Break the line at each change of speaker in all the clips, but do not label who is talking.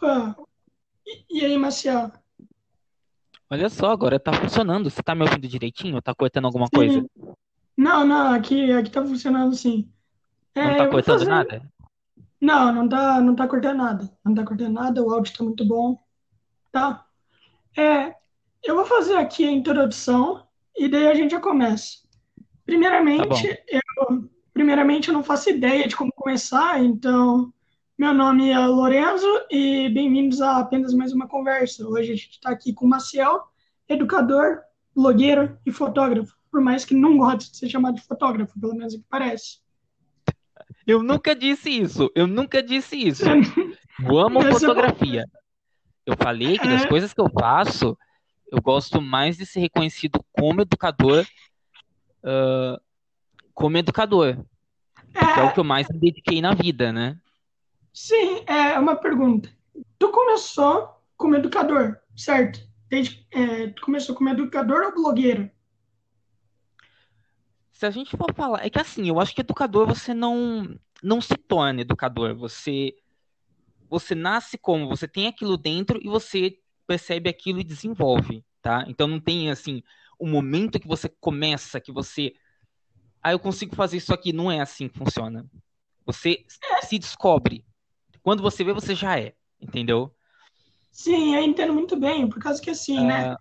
Opa! E, e aí, Marcial?
Olha só, agora tá funcionando. Você tá me ouvindo direitinho? Tá cortando alguma coisa?
Sim. Não, não, aqui, aqui tá funcionando sim.
Não
É,
tá
eu vou
cortando
fazer.
nada?
Não, não tá, não tá cortando nada. Não tá cortando nada, o áudio tá muito bom, tá? É, eu vou fazer aqui a introdução e daí a gente já começa.
Tá
Primeiramente,
bom.
eu, primeiramente, eu não faço ideia de como começar, então, meu nome é Lorenzo e bem-vindos a apenas mais uma conversa. Hoje a gente está aqui com o Maciel, educador, blogueiro e fotógrafo, por mais que não goste de ser chamado de fotógrafo, pelo menos é que parece.
Eu nunca disse isso. Eu nunca disse isso. Eu amo
Esse é,
fotografia. Eu falei que das
é,
coisas que eu faço, eu gosto mais de ser reconhecido como educador, como educador, porque é o que
é,
eu mais me dediquei na vida, né?
Sim, é uma pergunta. Tu começou como educador, certo? Desde, é, tu começou como educador ou blogueiro?
Se a gente for falar, é que assim, eu acho que educador você não não se torna educador, você você nasce como, você tem aquilo dentro e você percebe aquilo e desenvolve, tá? Então não tem assim o momento que você começa, que você, ah, eu consigo fazer isso aqui, não é assim que funciona. Você se descobre. Quando você vê, você já é, entendeu?
Sim, eu entendo muito bem, por causa que assim, né?
Ah,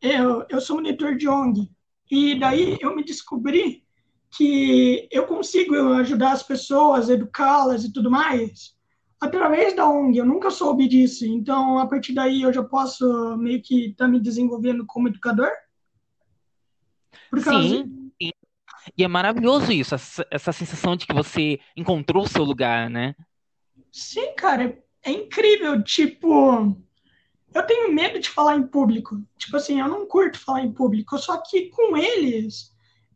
Eu, eu sou monitor de ONG. E daí eu me descobri que eu consigo ajudar as pessoas, educá-las e tudo mais através da ONG. Eu nunca soube disso. Então, a partir daí, eu já posso meio que estar me desenvolvendo como educador. Por causa.
sim, sim. E é maravilhoso isso, essa, essa sensação de que você encontrou o seu lugar, né?
Sim, cara, é incrível. Tipo, eu tenho medo de falar em público. Tipo assim, eu não curto falar em público. Só que com eles.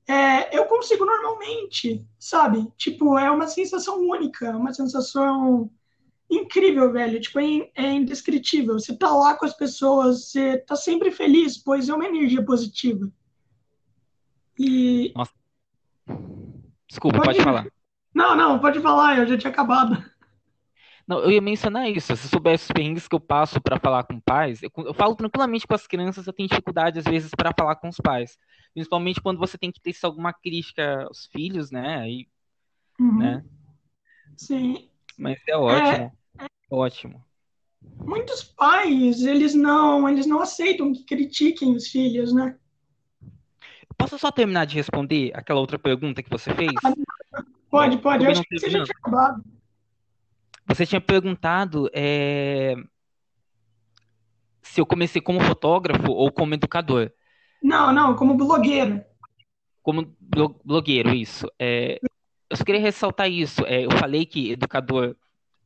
É, eu consigo normalmente, sabe? Tipo, é uma sensação única, uma sensação incrível, velho. Tipo, é, é indescritível. Você tá lá com as pessoas, você tá sempre feliz, pois é uma energia positiva. E
Nossa, desculpa,
pode.
pode falar.
Não, não, pode falar, eu já tinha acabado.
Não, eu ia mencionar isso. Se soubesse os perrengues que eu passo para falar com pais, eu, eu falo tranquilamente com as crianças, eu tenho dificuldade às vezes para falar com os pais. Principalmente quando você tem que ter alguma crítica aos filhos, né? Aí,
Uhum.
né?
Sim.
Mas é
É,
ótimo, ótimo.
muitos pais, eles não, eles não aceitam que critiquem os filhos, né?
Posso só terminar de responder aquela outra pergunta que você fez?
Pode, pode, eu acho que você já tinha acabado.
Você tinha perguntado, é, se eu comecei como fotógrafo ou como educador.
Não, não, como blogueiro.
Como blo- blogueiro, isso. É, eu só queria ressaltar isso. É, eu falei que educador,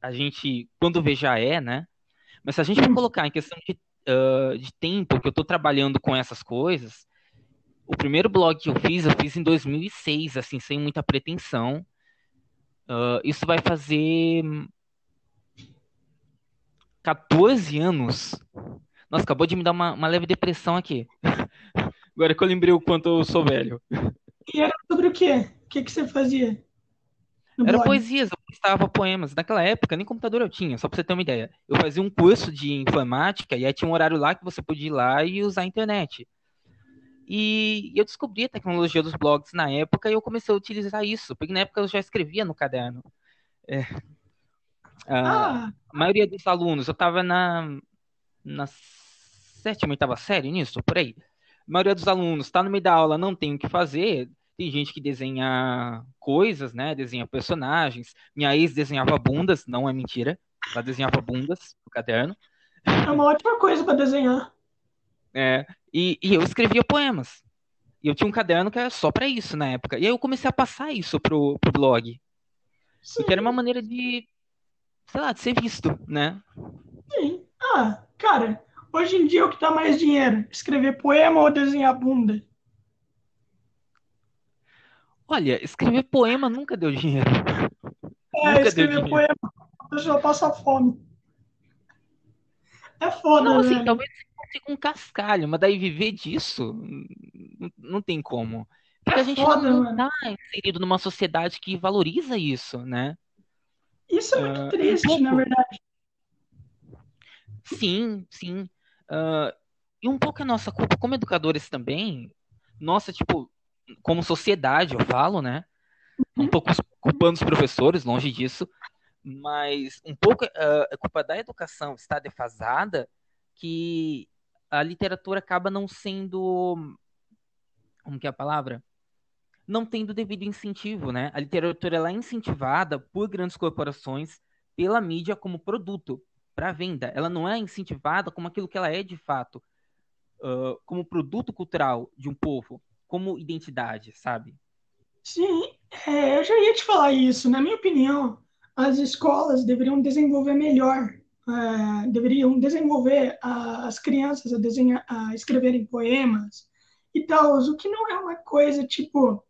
a gente, quando vê, já é, né? Mas se a gente for colocar em questão de, ah, de tempo que eu estou trabalhando com essas coisas, o primeiro blog que eu fiz, eu fiz em 2006, assim, sem muita pretensão. Ah, isso vai fazer 14 anos. Nossa, acabou de me dar uma, uma leve depressão aqui. Agora que eu lembrei o quanto eu sou velho.
E era sobre o quê? O que que você fazia no
Era
blog?
poesias, eu postava poemas. Naquela época, nem computador eu tinha, só pra você ter uma ideia. Eu fazia um curso de informática e aí tinha um horário lá que você podia ir lá e usar a internet. E eu descobri a tecnologia dos blogs na época e eu comecei a utilizar isso, porque na época eu já escrevia no caderno. É, a
Ah,
maioria dos alunos, eu estava na, na sétima, oitava série nisso, por aí. A maioria dos alunos está no meio da aula, não tem o que fazer. Tem gente que desenha coisas, né? Desenha personagens. Minha ex desenhava bundas, não é mentira. Ela desenhava bundas no caderno.
é uma ótima coisa para desenhar.
É, e, e eu escrevia poemas. E eu tinha um caderno que era só para isso na época. E aí eu comecei a passar isso pro, pro blog. Porque era uma
Sim,
maneira de, sei lá, de ser visto, né?
sim. Ah, cara, hoje em dia o que dá mais dinheiro? Escrever poema ou desenhar bunda?
Olha, escrever poema nunca deu dinheiro.
É,
Nunca
escrever poema, a pessoa passa fome. É
Não,
foda,
assim,
velho.
talvez você consiga um cascalho, mas daí viver disso não, não tem como. Porque
É
a gente não,
foda,
não
mano.
tá inserido numa sociedade que valoriza isso, né?
Isso é muito
um
triste, na
pouco.
verdade.
Sim, sim. Uh, e um pouco é nossa culpa como educadores também. Nossa, tipo, como sociedade, eu falo, né? Um uhum. pouco culpando os professores, longe disso. Mas um pouco uh, é culpa da educação estar defasada que a literatura acaba não sendo. Como que é a palavra? Não tendo devido incentivo, né? A literatura ela é incentivada por grandes corporações, pela mídia como produto para venda. Ela não é incentivada como aquilo que ela é de fato, uh, como produto cultural de um povo, como identidade, sabe?
Sim, é, eu já ia te falar isso. Na minha opinião, as escolas deveriam desenvolver melhor uh, deveriam desenvolver a, as crianças a, desenhar, a escreverem poemas e tal, o que não é uma coisa tipo.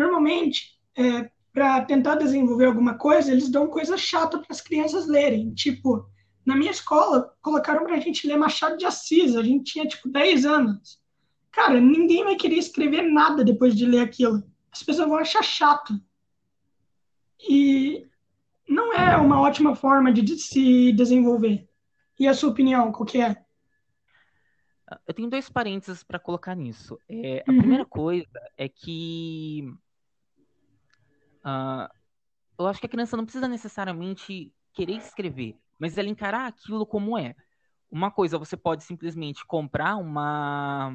Normalmente, é, para tentar desenvolver alguma coisa, eles dão coisa chata para as crianças lerem. Tipo, na minha escola, colocaram para a gente ler Machado de Assis, a gente tinha tipo 10 anos. Cara, ninguém vai querer escrever nada depois de ler aquilo. As pessoas vão achar chato. E não é uma ótima forma de se desenvolver. E a sua opinião, qual que é?
Eu tenho dois parênteses para colocar nisso. É, a uhum. primeira coisa é que uh, eu acho que a criança não precisa necessariamente querer escrever, mas ela encarar aquilo como é. Uma coisa, você pode simplesmente comprar uma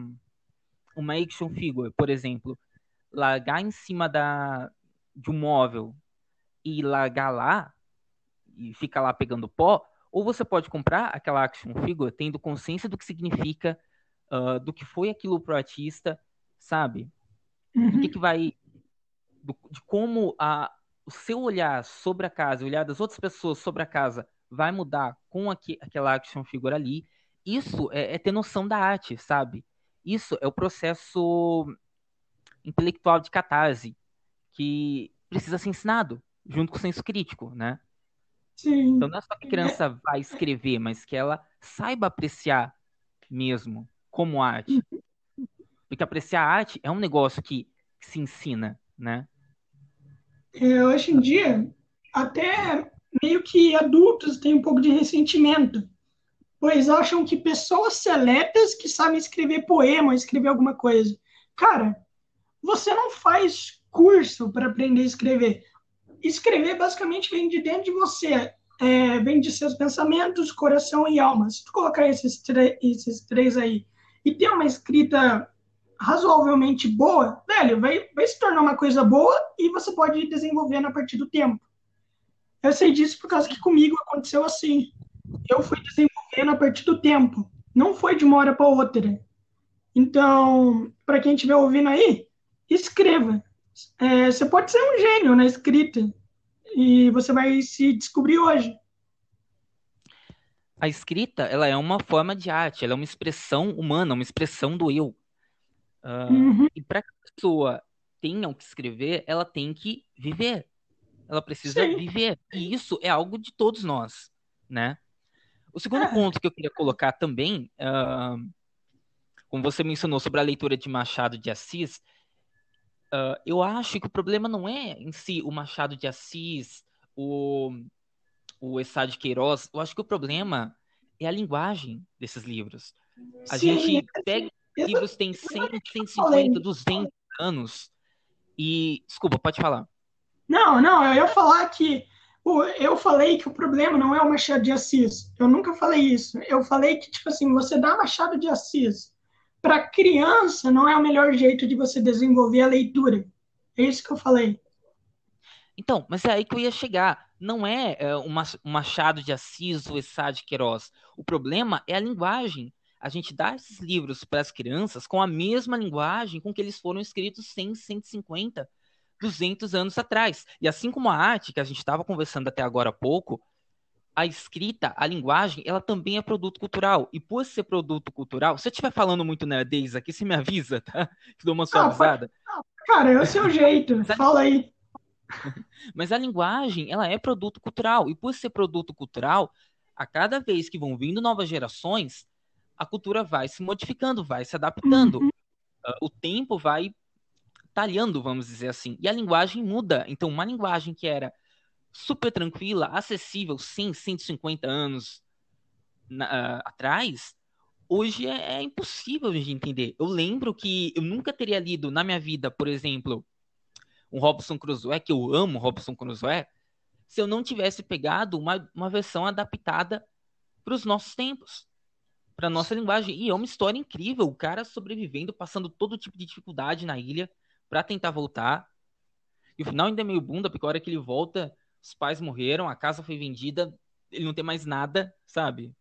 uma action figure, por exemplo, largar em cima da, de um móvel e largar lá e ficar lá pegando pó, ou você pode comprar aquela action figure tendo consciência do que significa, uh, do que foi aquilo pro artista, sabe? Uhum. Do que, que vai. Do, de como a, o seu olhar sobre a casa, o olhar das outras pessoas sobre a casa vai mudar com aqui, aquela action figure ali. Isso é, é ter noção da arte, sabe? Isso é o processo intelectual de catarse que precisa ser ensinado junto com o senso crítico, né?
Sim.
Então não é só que a criança vai escrever, mas que ela saiba apreciar mesmo como arte. Porque apreciar a arte é um negócio que, que se ensina, né?
É, hoje em dia, até meio que adultos têm um pouco de ressentimento, pois acham que pessoas seletas que sabem escrever poema, escrever alguma coisa. Cara, você não faz curso para aprender a escrever escrever basicamente vem de dentro de você, é, vem de seus pensamentos, coração e alma. Se tu colocar esses, esses três aí e ter uma escrita razoavelmente boa, velho, vai, vai se tornar uma coisa boa e você pode ir desenvolvendo a partir do tempo. Eu sei disso por causa que comigo aconteceu assim. Eu fui desenvolvendo a partir do tempo. Não foi de uma hora para outra. Então, para quem estiver ouvindo aí, escreva. É, você pode ser um gênio na escrita e você vai se descobrir hoje.
A escrita, ela é uma forma de arte, ela é uma expressão humana, uma expressão do eu. Uh, uhum. E para que a pessoa tenha o que escrever, ela tem que viver. Ela precisa Sim. viver. E isso é algo de todos nós, né? O segundo é. ponto que eu queria colocar também, uh, como você mencionou sobre a leitura de Machado de Assis, Uh, eu acho que o problema não é em si o Machado de Assis, o, o Essá de Queiroz. Eu acho que o problema é a linguagem desses livros. A Sim, gente pega livros têm 100, 150, 200 anos e... Desculpa, pode falar.
Não, não, eu ia falar que eu falei que o problema não é o Machado de Assis. Eu nunca falei isso. Eu falei que, tipo assim, você dá Machado de Assis para criança não é o melhor jeito de você desenvolver a leitura. É isso que eu falei.
Então, mas é aí que eu ia chegar. Não é, é um Machado de Assis ou Essá de Queiroz. O problema é a linguagem. A gente dá esses livros para as crianças com a mesma linguagem com que eles foram escritos 100, 150, 200 anos atrás. E assim como a arte, que a gente estava conversando até agora há pouco, a escrita, a linguagem, ela também é produto cultural. E por ser produto cultural, se eu estiver falando muito nerdez aqui, você me avisa, tá? Que dou uma suavizada.
cara, é o seu jeito. Fala aí.
Mas a linguagem, ela é produto cultural. E por ser produto cultural, a cada vez que vão vindo novas gerações, a cultura vai se modificando, vai se adaptando. Uhum. Uh, o tempo vai talhando, vamos dizer assim. E a linguagem muda. Então, uma linguagem que era super tranquila, acessível, sim, 150 anos na, uh, atrás, hoje é, é, impossível de entender. Eu lembro que eu nunca teria lido na minha vida, por exemplo, um Robson Crusoe, que eu amo Robson Crusoe, se eu não tivesse pegado uma, uma versão adaptada para os nossos tempos, para nossa linguagem. E é uma história incrível, o cara sobrevivendo, passando todo tipo de dificuldade na ilha para tentar voltar. E o final ainda é meio bunda, porque a hora que ele volta, os pais morreram, a casa foi vendida, ele não tem mais nada, sabe?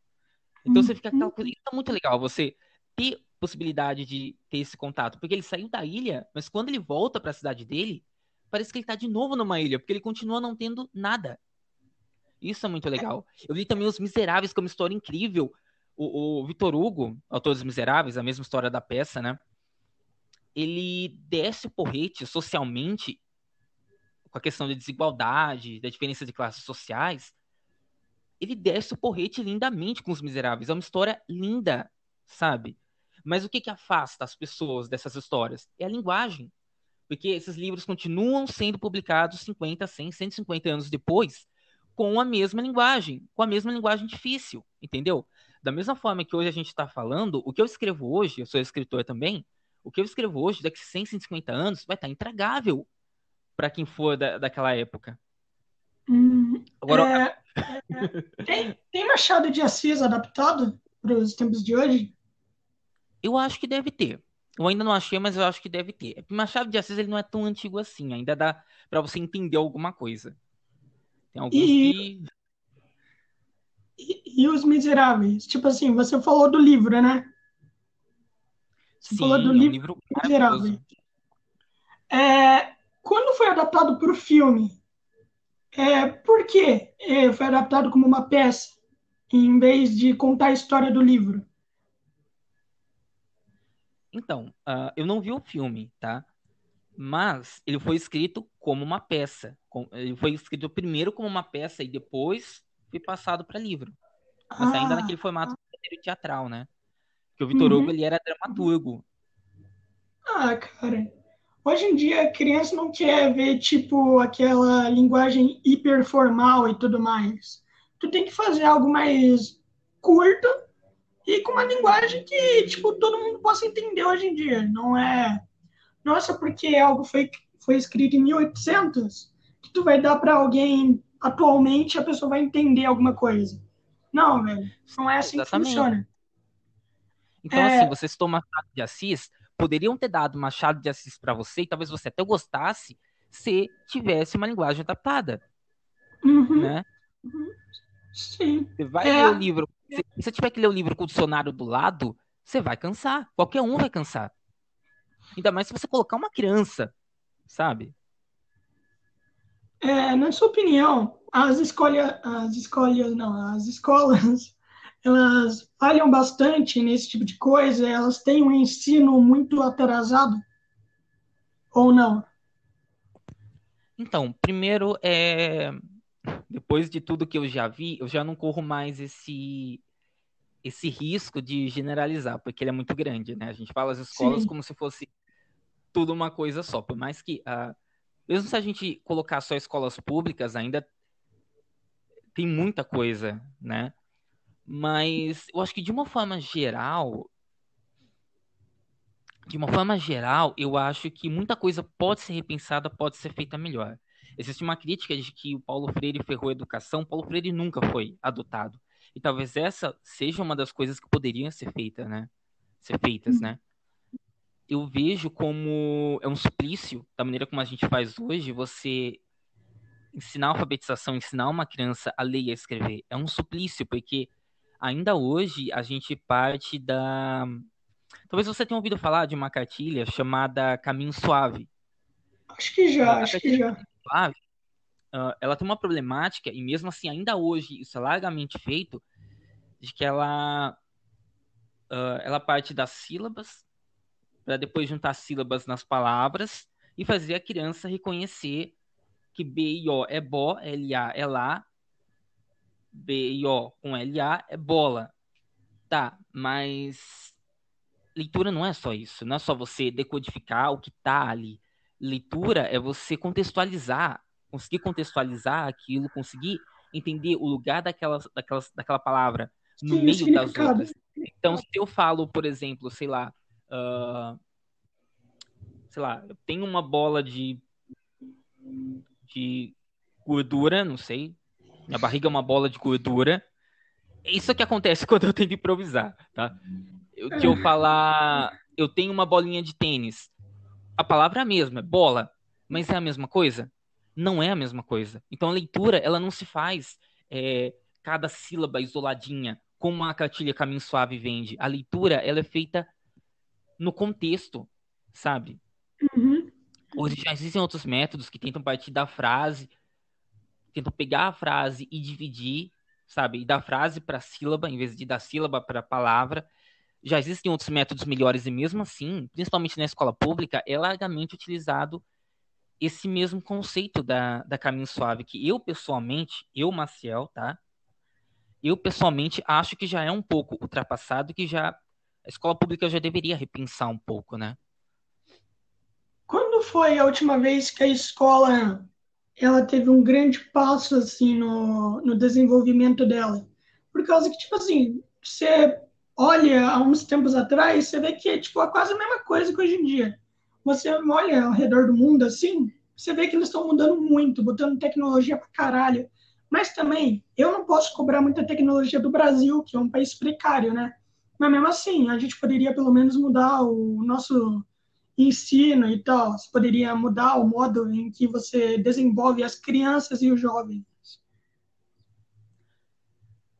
Então você fica aquela coisa. Isso é muito legal, você ter possibilidade de ter esse contato. Porque ele saiu da ilha, mas quando ele volta para a cidade dele, parece que ele tá de novo numa ilha, porque ele continua não tendo nada. Isso é muito legal. Eu li também Os Miseráveis, como história incrível. O, o Vitor Hugo, autor dos Miseráveis, a mesma história da peça, né? Ele desce o porrete socialmente com a questão da desigualdade, da diferença de classes sociais, ele desce o porrete lindamente com os miseráveis. É uma história linda, sabe? Mas o que, que afasta as pessoas dessas histórias? É a linguagem. Porque esses livros continuam sendo publicados 50, 100, 150 anos depois com a mesma linguagem, com a mesma linguagem difícil, entendeu? Da mesma forma que hoje a gente está falando, o que eu escrevo hoje, eu sou escritor também, o que eu escrevo hoje, daqui 100, 150 anos, vai estar tá intragável para quem for da, daquela época.
Hum, Agora, é, é, tem, tem Machado de Assis adaptado para os tempos de hoje?
Eu acho que deve ter. Eu ainda não achei, mas eu acho que deve ter. Machado de Assis ele não é tão antigo assim, ainda dá para você entender alguma coisa. Tem alguns e, que...
e, os Miseráveis? Tipo assim, você falou do livro, né?
Você Sim, falou do é um livro, livro Miseráveis.
É, quando foi adaptado para o filme, é, por que é, foi adaptado como uma peça, em vez de contar a história do livro?
Então, uh, eu não vi o filme, tá? Mas ele foi escrito como uma peça. Ele foi escrito primeiro como uma peça e depois foi passado para livro. Mas ah. ainda naquele formato teatral, né? Que o Vitor uhum. Hugo ele era dramaturgo.
Ah, cara. Hoje em dia, a criança não quer ver, tipo, aquela linguagem hiperformal e tudo mais. Tu tem que fazer algo mais curto e com uma linguagem que, tipo, todo mundo possa entender hoje em dia. Não é, nossa, porque algo foi, foi escrito em 1800, que tu vai dar para alguém atualmente a pessoa vai entender alguma coisa. Não, velho. Não é assim Exatamente. que funciona.
Então, é... assim, vocês tomam de Assis poderiam ter dado Machado de Assis para você e talvez você até gostasse se tivesse uma linguagem adaptada.
Uhum. Né? Uhum. Sim.
Você vai é. ler o livro. Se você tiver que ler o livro com o dicionário do lado, você vai cansar. Qualquer um vai cansar. Ainda mais se você colocar uma criança, sabe?
É, na sua opinião, as escolhas, as escolhas, não, as escolas elas falham bastante nesse tipo de coisa? Elas têm um ensino muito atrasado? Ou não?
Então, primeiro, é... depois de tudo que eu já vi, eu já não corro mais esse esse risco de generalizar, porque ele é muito grande, né? A gente fala as escolas Sim. como se fosse tudo uma coisa só, por mais que, uh, mesmo se a gente colocar só escolas públicas, ainda tem muita coisa, né? Mas eu acho que de uma forma geral, de uma forma geral, eu acho que muita coisa pode ser repensada, pode ser feita melhor. Existe uma crítica de que o Paulo Freire ferrou a educação. Paulo Freire nunca foi adotado. E talvez essa seja uma das coisas que poderiam ser feitas, né? Ser feitas, né? Eu vejo como é um suplício, da maneira como a gente faz hoje, você ensinar alfabetização, ensinar uma criança a ler e a escrever. É um suplício, porque ainda hoje a gente parte da. Talvez você tenha ouvido falar de uma cartilha chamada Caminho Suave.
Acho que já, a acho que já. Suave,
uh, ela tem uma problemática, e mesmo assim, ainda hoje, isso é largamente feito, de que ela, uh, ela parte das sílabas, para depois juntar sílabas nas palavras e fazer a criança reconhecer que B e O é bó, L A é lá, B e O com L A é bola. Tá, mas leitura não é só isso, não é só você decodificar o que tá ali. Leitura é você contextualizar, conseguir contextualizar aquilo, conseguir entender o lugar daquela, daquela, daquela palavra no Sim, meio das outras. Então, se eu falo, por exemplo, sei lá, uh, sei lá, eu tenho uma bola de, de gordura, não sei, minha barriga é uma bola de gordura. Isso que acontece quando eu tento improvisar, tá? Eu, que eu falar, eu tenho uma bolinha de tênis. A palavra é a mesma, é bola, mas é a mesma coisa? Não é a mesma coisa. Então a leitura, ela não se faz é, cada sílaba isoladinha, como a cartilha Caminho Suave vende. A leitura, ela é feita no contexto, sabe?
Uhum.
Hoje já existem outros métodos que tentam partir da frase, tentam pegar a frase e dividir, sabe? E dar frase para sílaba, em vez de dar sílaba para palavra. Já existem outros métodos melhores e mesmo assim, principalmente na escola pública, é largamente utilizado esse mesmo conceito da, da caminho suave, que eu pessoalmente, eu, Maciel, tá? Eu pessoalmente acho que já é um pouco ultrapassado, que já a escola pública já deveria repensar um pouco, né?
Quando foi a última vez que a escola ela teve um grande passo assim no, no desenvolvimento dela? Por causa que, tipo assim, você olha há uns tempos atrás, você vê que tipo, é quase a mesma coisa que hoje em dia você olha ao redor do mundo assim, você vê que eles estão mudando muito, botando tecnologia pra caralho. Mas também, eu não posso cobrar muita tecnologia do Brasil, que é um país precário, né? Mas mesmo assim, a gente poderia pelo menos mudar o nosso ensino e tal. Você poderia mudar o modo em que você desenvolve as crianças e os jovens.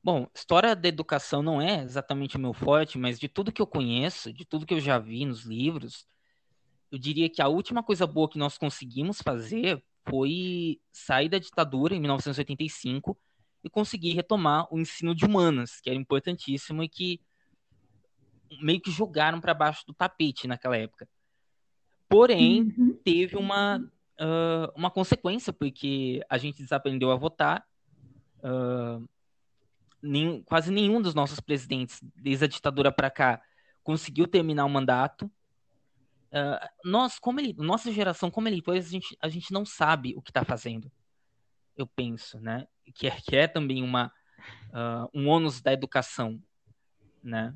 Bom, história da educação não é exatamente o meu forte, mas de tudo que eu conheço, de tudo que eu já vi nos livros, eu diria que a última coisa boa que nós conseguimos fazer foi sair da ditadura em 1985 e conseguir retomar o ensino de humanas, que era importantíssimo e que meio que jogaram para baixo do tapete naquela época. Porém, uhum. teve uma, uh, uma consequência, porque a gente desaprendeu a votar. Uh, nem, quase nenhum dos nossos presidentes, desde a ditadura para cá, conseguiu terminar o mandato. Uh, nós, como ele, nossa geração, como eleitores, a gente, a gente não sabe o que está fazendo. Eu penso, né? Que é, que é também uma, uh, um ônus da educação, né?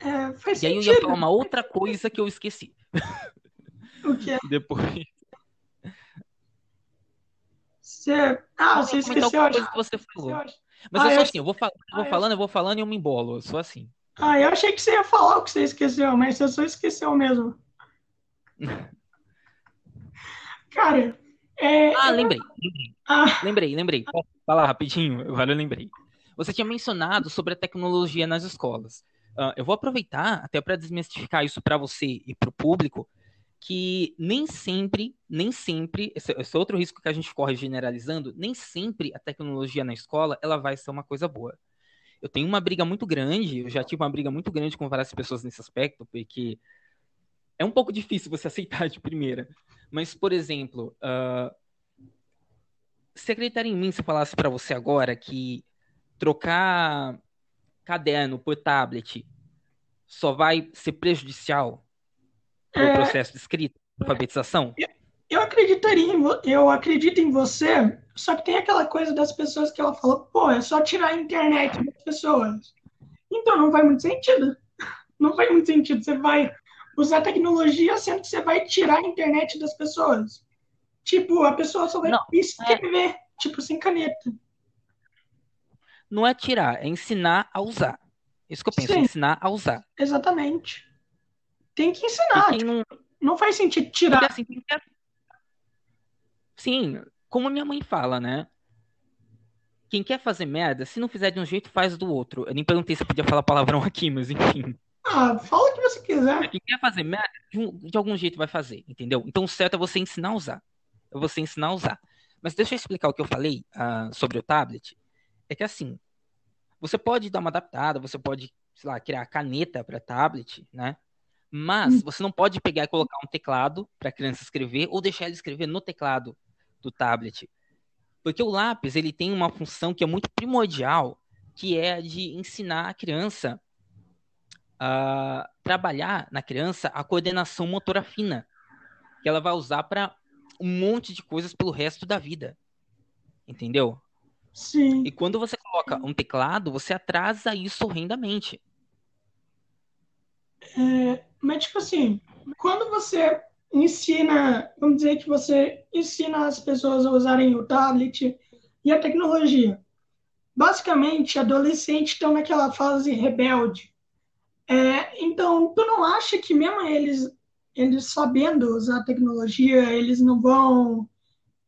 É, faz
e aí
sentido. eu
ia falar uma outra coisa que eu esqueci.
O que é?
Depois.
Você... Ah, você esqueceu.
Coisa que você falou. Mas ah, eu sou assim, eu vou, fal... eu vou ah, falando, eu vou falando e eu me embolo. Eu sou assim.
Ah, eu achei que você ia falar o que você esqueceu, mas você só esqueceu mesmo. Cara, é...
Ah, lembrei. Lembrei, ah. lembrei. lembrei. Falar rapidinho? Agora eu lembrei. Você tinha mencionado sobre a tecnologia nas escolas. Uh, eu vou aproveitar até para desmistificar isso para você e para o público, que nem sempre, nem sempre, esse, esse, outro risco que a gente corre generalizando, nem sempre a tecnologia na escola ela vai ser uma coisa boa. Eu tenho uma briga muito grande, eu já tive uma briga muito grande com várias pessoas nesse aspecto, porque é um pouco difícil você aceitar de primeira. Mas, por exemplo, uh, se acreditar em mim se eu falasse para você agora que trocar caderno por tablet só vai ser prejudicial para o é... processo de escrita, alfabetização?
Eu acreditaria em eu acredito em você, só que tem aquela coisa das pessoas que ela fala, pô, é só tirar a internet das pessoas. Então não faz muito sentido. Não faz muito sentido. Você vai usar tecnologia sendo que você vai tirar a internet das pessoas. Tipo, a pessoa só vai não, escrever, é... tipo, sem caneta.
Não é tirar, é ensinar a usar. Isso que eu penso, é ensinar a usar.
Exatamente. Tem que ensinar. Tipo, não... não... faz sentido tirar. Assim,
Sim, como minha mãe fala, né? Quem quer fazer merda, se não fizer de um jeito, faz do outro. Eu nem perguntei se eu podia falar palavrão aqui, mas enfim.
Ah, fala o que você quiser.
Quem quer fazer merda, de algum jeito vai fazer, entendeu? Então o certo é você ensinar a usar. É você ensinar a usar. Mas deixa eu explicar o que eu falei uh, sobre o tablet. É que assim, você pode dar uma adaptada, você pode, sei lá, criar caneta para tablet, né? Mas hum. você não pode pegar e colocar um teclado para a criança escrever ou deixar ela escrever no teclado do tablet. Porque o lápis, ele tem uma função que é muito primordial, que é a de ensinar a criança uh, trabalhar na criança a coordenação motora fina, que ela vai usar para um monte de coisas pelo resto da vida. Entendeu?
Sim.
E quando você coloca um teclado, você atrasa isso horrendamente.
É, mas, tipo assim, quando você ensina, vamos dizer que você ensina as pessoas a usarem o tablet e a tecnologia, basicamente, adolescentes estão naquela fase rebelde. É, então, tu não acha que mesmo eles, eles sabendo usar a tecnologia, eles não vão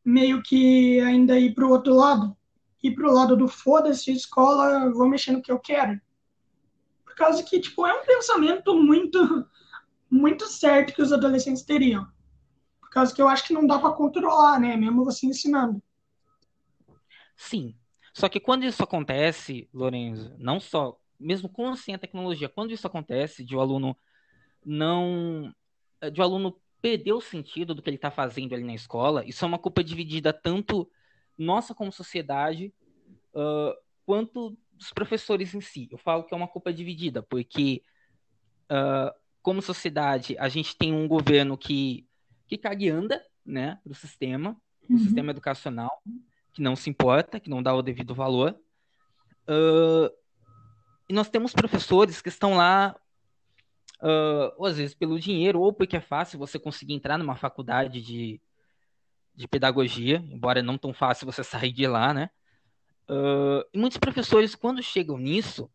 meio que ainda ir para o outro lado? Ir para o lado do foda-se, escola, vou mexer no que eu quero? Por causa que, tipo, é um pensamento muito, muito certo que os adolescentes teriam. Por causa que eu acho que não dá para controlar, né? Mesmo você ensinando.
Sim, só que quando isso acontece, Lorenzo, não só, mesmo com assim a tecnologia, quando isso acontece de o aluno não, de o aluno perder o sentido do que ele está fazendo ali na escola, isso é uma culpa dividida tanto nossa como sociedade, uh, quanto dos professores em si. Eu falo que é uma culpa dividida, porque uh, como sociedade a gente tem um governo que que caga e anda, né, do sistema, do uhum. sistema educacional que não se importa, que não dá o devido valor. Uh, e nós temos professores que estão lá, uh, ou às vezes pelo dinheiro, ou porque é fácil você conseguir entrar numa faculdade de, de pedagogia, embora não tão fácil você sair de lá, né? Uh, e muitos professores, quando chegam nisso,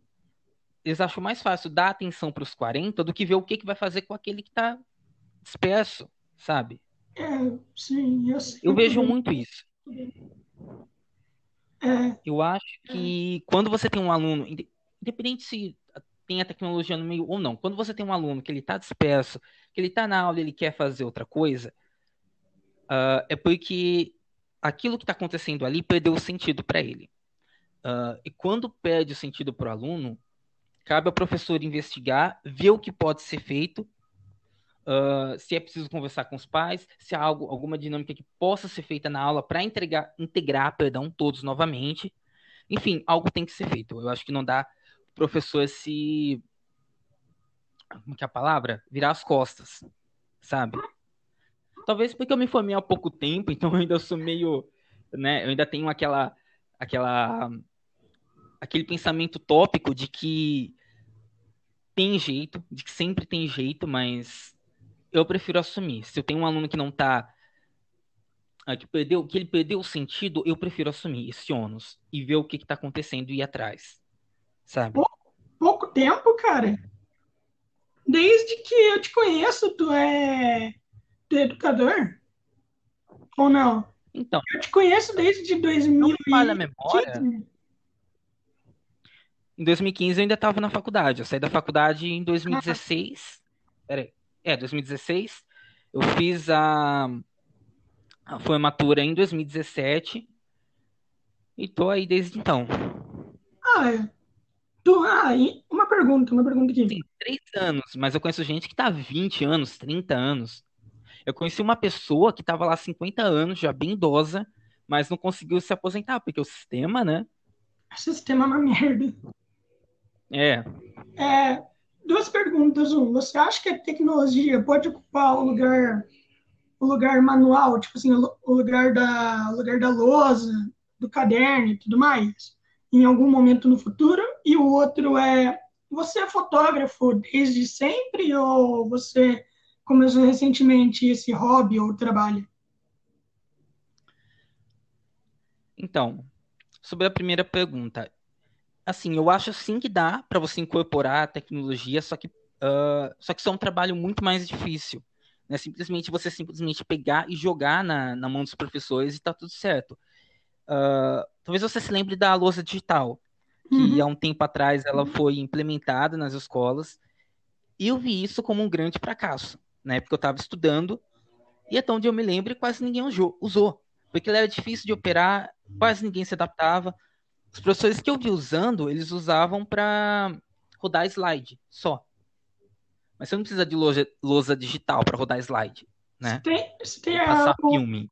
eles acham mais fácil dar atenção para os 40 do que ver o que, que vai fazer com aquele que está disperso, sabe?
É, sim, eu,
eu vejo muito isso. É. Eu acho que quando você tem um aluno, independente se tem a tecnologia no meio ou não, quando você tem um aluno que ele está disperso, que ele está na aula e ele quer fazer outra coisa, uh, é porque aquilo que está acontecendo ali perdeu o sentido para ele. Uh, e quando perde o sentido para o aluno, cabe ao professor investigar, ver o que pode ser feito Uh, se é preciso conversar com os pais, se há algo, alguma dinâmica que possa ser feita na aula para integrar, perdão, todos novamente. Enfim, algo tem que ser feito. Eu acho que não dá o professor se. Como que é a palavra? Virar as costas, sabe? Talvez porque eu me formei há pouco tempo, então eu ainda sou meio. Né, eu ainda tenho aquela. aquela aquele pensamento tópico de que tem jeito, de que sempre tem jeito, mas eu prefiro assumir. Se eu tenho um aluno que não está ah, que perdeu, que ele perdeu o sentido, eu prefiro assumir esse ônus e ver o que está acontecendo e ir atrás, sabe?
Pouco, pouco, tempo, cara. Desde que eu te conheço, tu é, é educador? Ou não?
Então.
Eu te conheço desde 2000. Não
memória. Em 2015 eu ainda estava na faculdade. Eu saí da faculdade em 2016. Ah. Peraí. É, 2016. Eu fiz a, a formatura em 2017 e tô aí desde então.
Ah, é. Tu, ah, uma pergunta, uma pergunta aqui.
Tem três anos, mas eu conheço gente que tá 20 anos, 30 anos. Eu conheci uma pessoa que tava lá 50 anos, já bem idosa, mas não conseguiu se aposentar, porque o sistema, né?
O sistema é uma merda.
É.
É, duas perguntas. Um, você acha que a tecnologia pode ocupar o lugar, o lugar manual, tipo assim, o lugar da, o lugar da lousa, do caderno e tudo mais, em algum momento no futuro? E o outro é, você é fotógrafo desde sempre ou você começou recentemente esse hobby ou trabalho?
Então, sobre a primeira pergunta, assim, eu acho sim que dá para você incorporar a tecnologia, só que, uh, só que isso é um trabalho muito mais difícil. Né? Simplesmente você simplesmente pegar e jogar na, na mão dos professores e tá tudo certo. Uh, talvez você se lembre da lousa digital, que uhum. há um tempo atrás ela foi implementada nas escolas, e eu vi isso como um grande fracasso. Na época eu estava estudando, e até onde eu me lembro, quase ninguém usou, porque ele era difícil de operar, quase ninguém se adaptava, os professores que eu vi usando, eles usavam para rodar slide só. Mas você não precisa de lousa, lousa digital para rodar slide, né?
Você tem, tem Passar a, filme.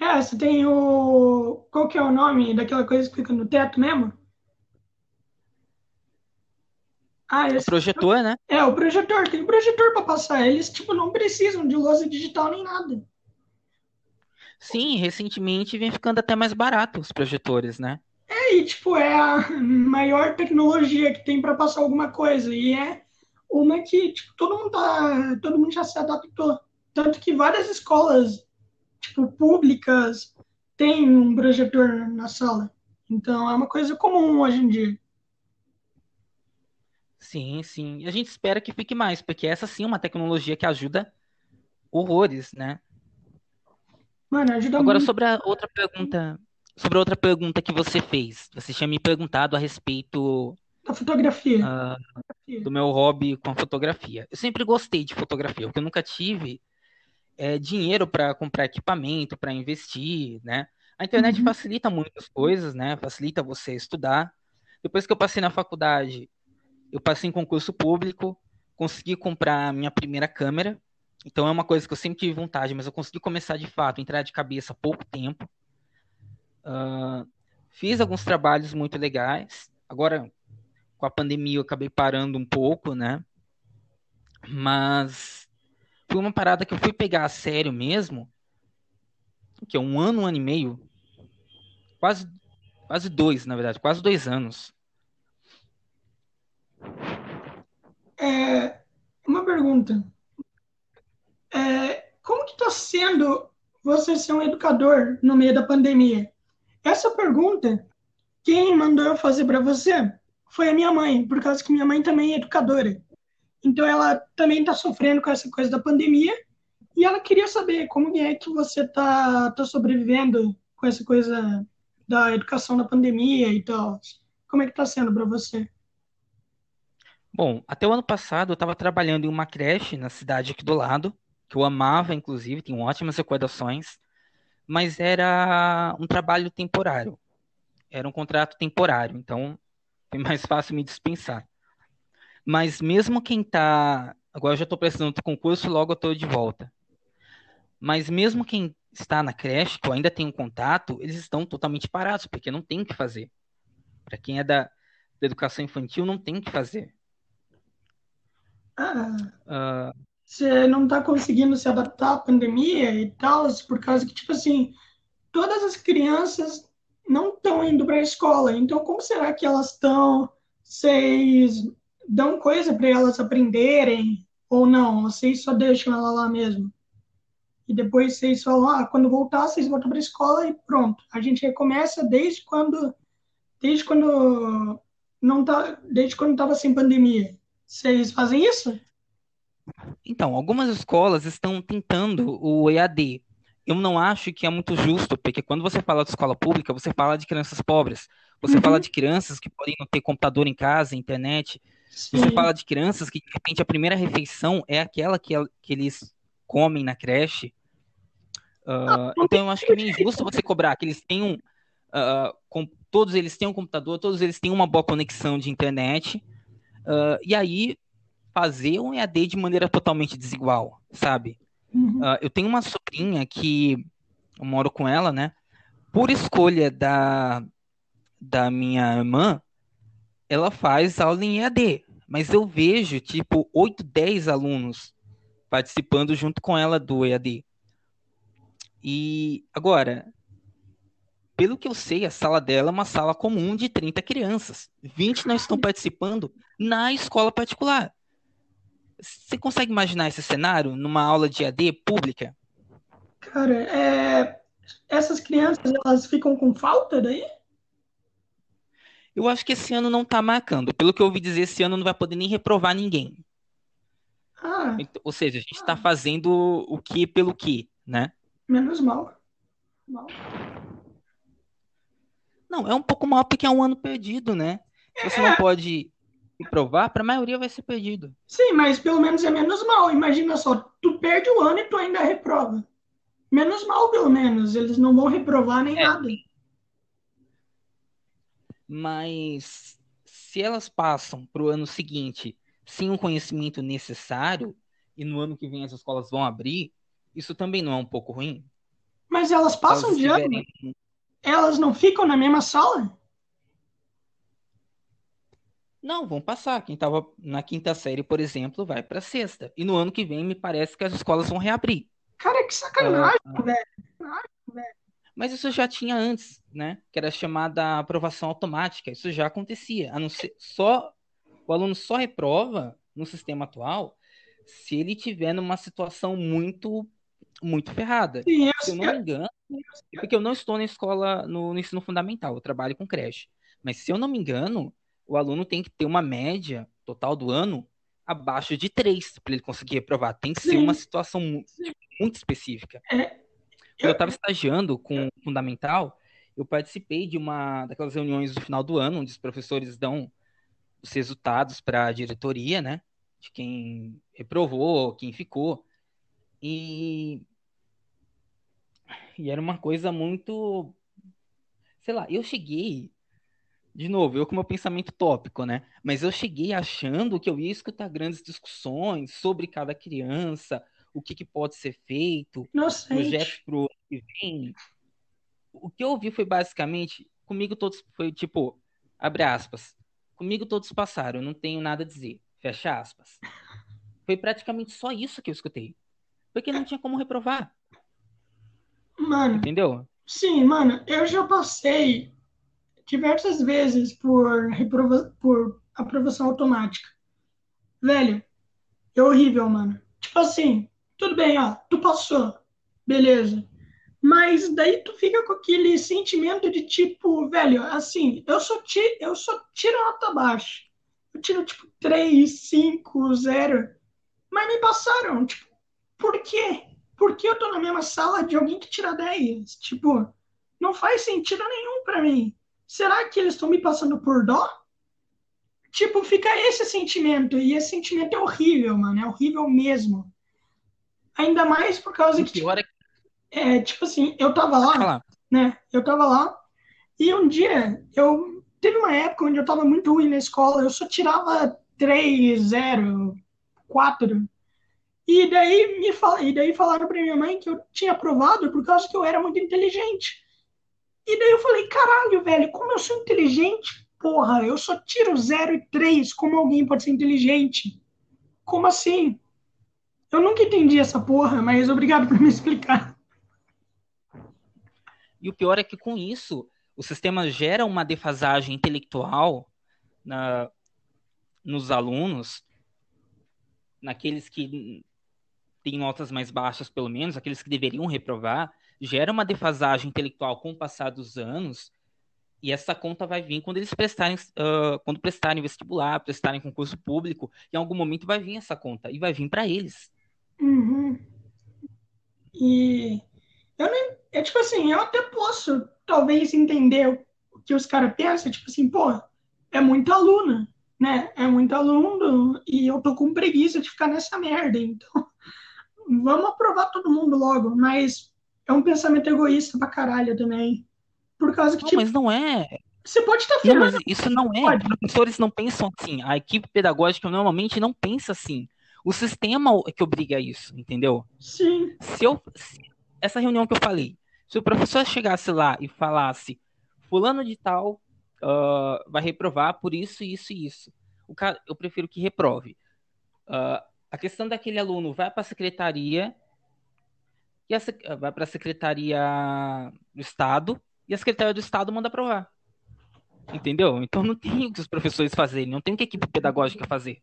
É, você tem o. Qual que é o nome daquela coisa que fica no teto mesmo?
Ah. O projetor, né?
É, o projetor. Tem projetor para passar. Eles, tipo, não precisam de lousa digital nem nada.
Sim, recentemente vem ficando até mais barato os projetores, né?
É, É, e tipo, é a maior tecnologia que tem para passar alguma coisa. E é uma que tipo, todo mundo tá, todo mundo já se adaptou. Tanto que várias escolas, tipo, públicas têm um projetor na sala. Então é uma coisa comum hoje em dia.
Sim, sim. E a gente espera que fique mais, porque essa sim é uma tecnologia que ajuda horrores, né?
Mano, ajuda
Agora
muito.
sobre a outra pergunta, sobre a outra pergunta que você fez. Você tinha me perguntado a respeito
A fotografia.
ah, do meu hobby com a fotografia. Eu sempre gostei de fotografia, porque eu nunca tive é, dinheiro para comprar equipamento, para investir, né? A internet
Uhum.
facilita muitas coisas, né? Facilita você estudar. Depois que eu passei na faculdade, eu passei em concurso público, consegui comprar a minha primeira câmera. Então é uma coisa que eu sempre tive vontade, mas eu consegui começar de fato, entrar de cabeça há pouco tempo. Ah, fiz alguns trabalhos muito legais. Agora, com a pandemia, eu acabei parando um pouco, né? Mas foi uma parada que eu fui pegar a sério mesmo, que é um ano, um ano e meio, quase, quase dois, na verdade, quase dois anos.
É, uma pergunta. É, como que está sendo você ser um educador no meio da pandemia? Essa pergunta, quem mandou eu fazer para você foi a minha mãe, por causa que minha mãe também é educadora. Então ela também está sofrendo com essa coisa da pandemia e ela queria saber como é que você está tá sobrevivendo com essa coisa da educação na pandemia e tal. Como é que está sendo para você?
Bom, até o ano passado eu estava trabalhando em uma creche na cidade aqui do lado, que eu amava, inclusive, tenho ótimas recordações, mas era um trabalho temporário, era um contrato temporário, então foi mais fácil me dispensar. Mas mesmo quem está, agora eu já estou prestando outro concurso, logo eu estou de volta. Mas mesmo quem está na creche, que eu ainda tenho contato, eles estão totalmente parados, porque não tem o que fazer. Para quem é da, da educação infantil, não tem o que fazer.
Ah, você não está conseguindo se adaptar à pandemia e tal, por causa que, tipo assim, todas as crianças não estão indo para a escola. Então, como será que elas estão? Vocês dão coisa para elas aprenderem ou não? Vocês só deixam ela lá mesmo? E depois vocês falam, ah, quando voltar, vocês voltam para a escola e pronto. A gente recomeça desde quando, desde quando não tá, desde quando estava sem pandemia. Vocês fazem isso?
então, algumas escolas estão tentando o EAD. Eu não acho que é muito justo, porque quando você fala de escola pública, você fala de crianças pobres, você fala
Uhum,
de crianças que podem não ter computador em casa, internet, você
sim.
fala de crianças que, de repente, a primeira refeição é aquela que, que eles comem na creche.
Tem
então, eu acho que é meio injusto você cobrar que eles tenham, ah, com, todos eles têm um computador, todos eles têm uma boa conexão de internet, ah, e aí fazer um EAD de maneira totalmente desigual, sabe?
Uhum.
Ah, eu tenho uma sobrinha que eu moro com ela, né? Por escolha da, da minha irmã, ela faz aula em EAD, mas eu vejo, tipo, 8, 10 alunos participando junto com ela do EAD. E agora, pelo que eu sei, a sala dela é uma sala comum de 30 crianças. 20 não estão participando na escola particular. Você consegue imaginar esse cenário numa aula de EAD pública?
Cara, é, essas crianças, elas ficam com falta daí?
Eu acho que esse ano não tá marcando. Pelo que eu ouvi dizer, esse ano não vai poder nem reprovar ninguém.
Ah,
Ou seja, a gente está fazendo o que pelo que, né?
menos mal. Mal.
Não, é um pouco mal porque é um ano perdido, né? Se você não pode reprovar, para a maioria vai ser perdido.
Sim, mas pelo menos é menos mal. Imagina só, tu perde o ano e tu ainda reprova. Menos mal, pelo menos. Eles não vão reprovar nem
É.
nada.
Mas se elas passam para o ano seguinte sem o conhecimento necessário e no ano que vem as escolas vão abrir, isso também não é um pouco ruim?
Mas elas
Se elas
passam de ano, elas não ficam na mesma sala?
Não, vão passar. Quem estava na quinta série, por exemplo, vai para sexta. E no ano que vem, me parece que as escolas vão reabrir.
Cara, que sacanagem,
Ah,
velho. Sacanagem, velho.
Mas isso já tinha antes, né? Que era chamada aprovação automática. Isso já acontecia. A não ser, só o aluno só reprova no sistema atual se ele tiver numa situação muito muito ferrada.
Sim,
Se eu não me engano, porque eu não estou na escola no, no ensino fundamental, eu trabalho com creche. Mas se eu não me engano, o aluno tem que ter uma média total do ano abaixo de 3 para ele conseguir reprovar. Tem que ser
Sim.
uma situação mu- muito específica.
É,
Quando eu estava estagiando com o fundamental, eu participei de uma daquelas reuniões do final do ano, onde os professores dão os resultados para a diretoria, né? De quem reprovou, quem ficou. E, e era uma coisa muito. Sei lá, eu cheguei. De novo, eu com meu pensamento tópico, né? Mas eu cheguei achando que eu ia escutar grandes discussões sobre cada criança, o que, que pode ser feito, projetos
inocente.
pro ano que vem. O que eu ouvi foi basicamente, comigo todos, foi tipo, abre aspas, comigo todos passaram, eu não tenho nada a dizer, fecha aspas. Foi praticamente só isso que eu escutei. Porque não tinha como reprovar,
Mano,
entendeu?
sim, mano, eu já passei diversas vezes por, reprova por aprovação automática. Velho, é horrível, mano. Tipo assim, tudo bem, ó, tu passou, beleza. Mas daí tu fica com aquele sentimento de tipo, velho, assim, eu só, ti, eu só tiro nota baixa. Eu tiro tipo 3, 5, 0. Mas me passaram, tipo, por quê? Por que eu tô na mesma sala de alguém que tira 10? Tipo, não faz sentido nenhum pra mim. Será que eles estão me passando por dó? Tipo, fica esse sentimento, e esse sentimento é horrível, mano, é horrível mesmo. Ainda mais por causa que, tipo,
é
é, tipo assim, eu tava lá,
Falar,
né? Eu tava lá, e um dia, eu teve uma época onde eu tava muito ruim na escola, eu só tirava 3, 0, 4. E daí me fal... e daí falaram pra minha mãe que eu tinha aprovado por causa que eu era muito inteligente. E daí eu falei, caralho, velho, como eu sou inteligente, porra, eu só tiro 0 e 3, como alguém pode ser inteligente? Como assim? Eu nunca entendi essa porra, mas obrigado por me explicar.
E o pior é que com isso, o sistema gera uma defasagem intelectual na, nos alunos, naqueles que têm notas mais baixas, pelo menos, aqueles que deveriam reprovar, gera uma defasagem intelectual com o passar dos anos, e essa conta vai vir quando eles prestarem, uh, quando prestarem vestibular, prestarem concurso público, em algum momento vai vir essa conta, e vai vir para eles.
Uhum. E eu nem. É tipo assim, eu até posso talvez entender o que os caras pensam, tipo assim, pô, é muita aluna, né? É muito aluno e eu tô com preguiça de ficar nessa merda, então vamos aprovar todo mundo logo, mas é um pensamento egoísta pra caralho também. Por causa que,
Não,
tipo,
mas não é.
você pode estar
Não, mas
ferrando.
isso não é.
Pode.
Os professores não pensam assim. A equipe pedagógica normalmente não pensa assim. O sistema é que obriga isso, entendeu?
Sim,
Se eu, se- essa reunião que eu falei, se o professor chegasse lá e falasse, fulano de tal ah, vai reprovar por isso, isso e isso, o cara, eu prefiro que reprove. Ah, a questão daquele aluno vai para a secretaria e a vai para a secretaria do estado e a secretaria do estado manda aprovar. Entendeu? Então não tem o que os professores fazerem, não tem o que a equipe pedagógica fazer.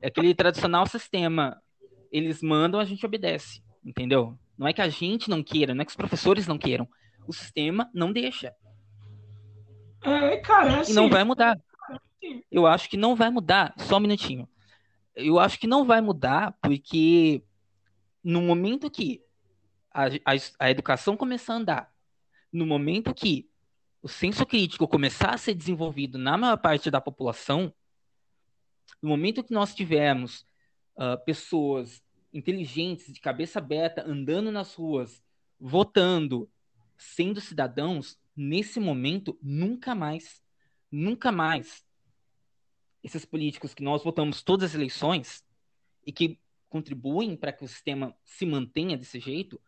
É aquele tradicional sistema. Eles mandam, a gente obedece. Entendeu? Não é que a gente não queira, não é que os professores não queiram. O sistema não deixa.
é, cara, é
E
assim,
não vai mudar.
sim.
Eu acho que não vai mudar. Só um minutinho. Eu acho que não vai mudar porque no momento que a, a, a educação começar a andar, no momento que o senso crítico começar a ser desenvolvido na maior parte da população, no momento que nós tivermos ah, pessoas inteligentes, de cabeça aberta, andando nas ruas, votando, sendo cidadãos, nesse momento, nunca mais, nunca mais, esses políticos que nós votamos todas as eleições e que contribuem para que o sistema se mantenha desse jeito,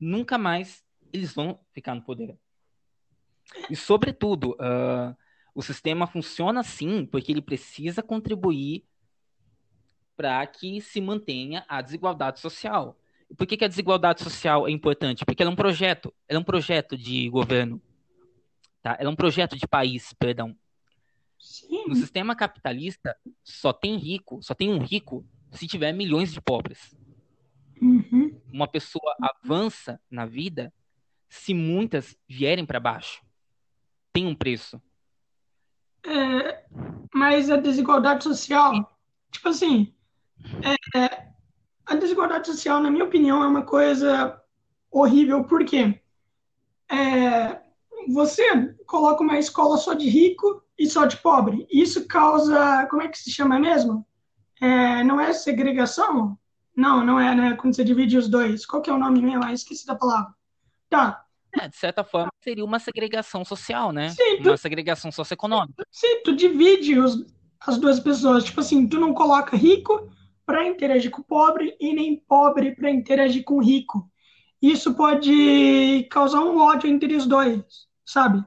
nunca mais eles vão ficar no poder. E, sobretudo, ah, o sistema funciona assim porque ele precisa contribuir para que se mantenha a desigualdade social. Por que, que a desigualdade social é importante? Porque ela é um projeto, ela é um projeto de governo, tá? Ela é um projeto de país, perdão.
Sim.
No sistema capitalista, só tem rico, só tem um rico se tiver milhões de pobres.
Uhum.
Uma pessoa avança na vida se muitas vierem para baixo. Tem um preço.
É, mas a desigualdade social, tipo assim, é, a desigualdade social, na minha opinião, é uma coisa horrível, porque é, você coloca uma escola só de rico e só de pobre. Isso causa, como é que se chama mesmo? É, não é segregação? Não, não é, né? Quando você divide os dois. Qual que é o nome mesmo? Ah, esqueci da palavra. Tá.
É, de certa forma, seria uma segregação social, né?
Sim, tu,
Uma segregação socioeconômica.
sim, tu divide os, as duas pessoas. Tipo assim, tu não coloca rico para interagir com pobre e nem pobre para interagir com rico. Isso pode causar um ódio entre os dois, sabe?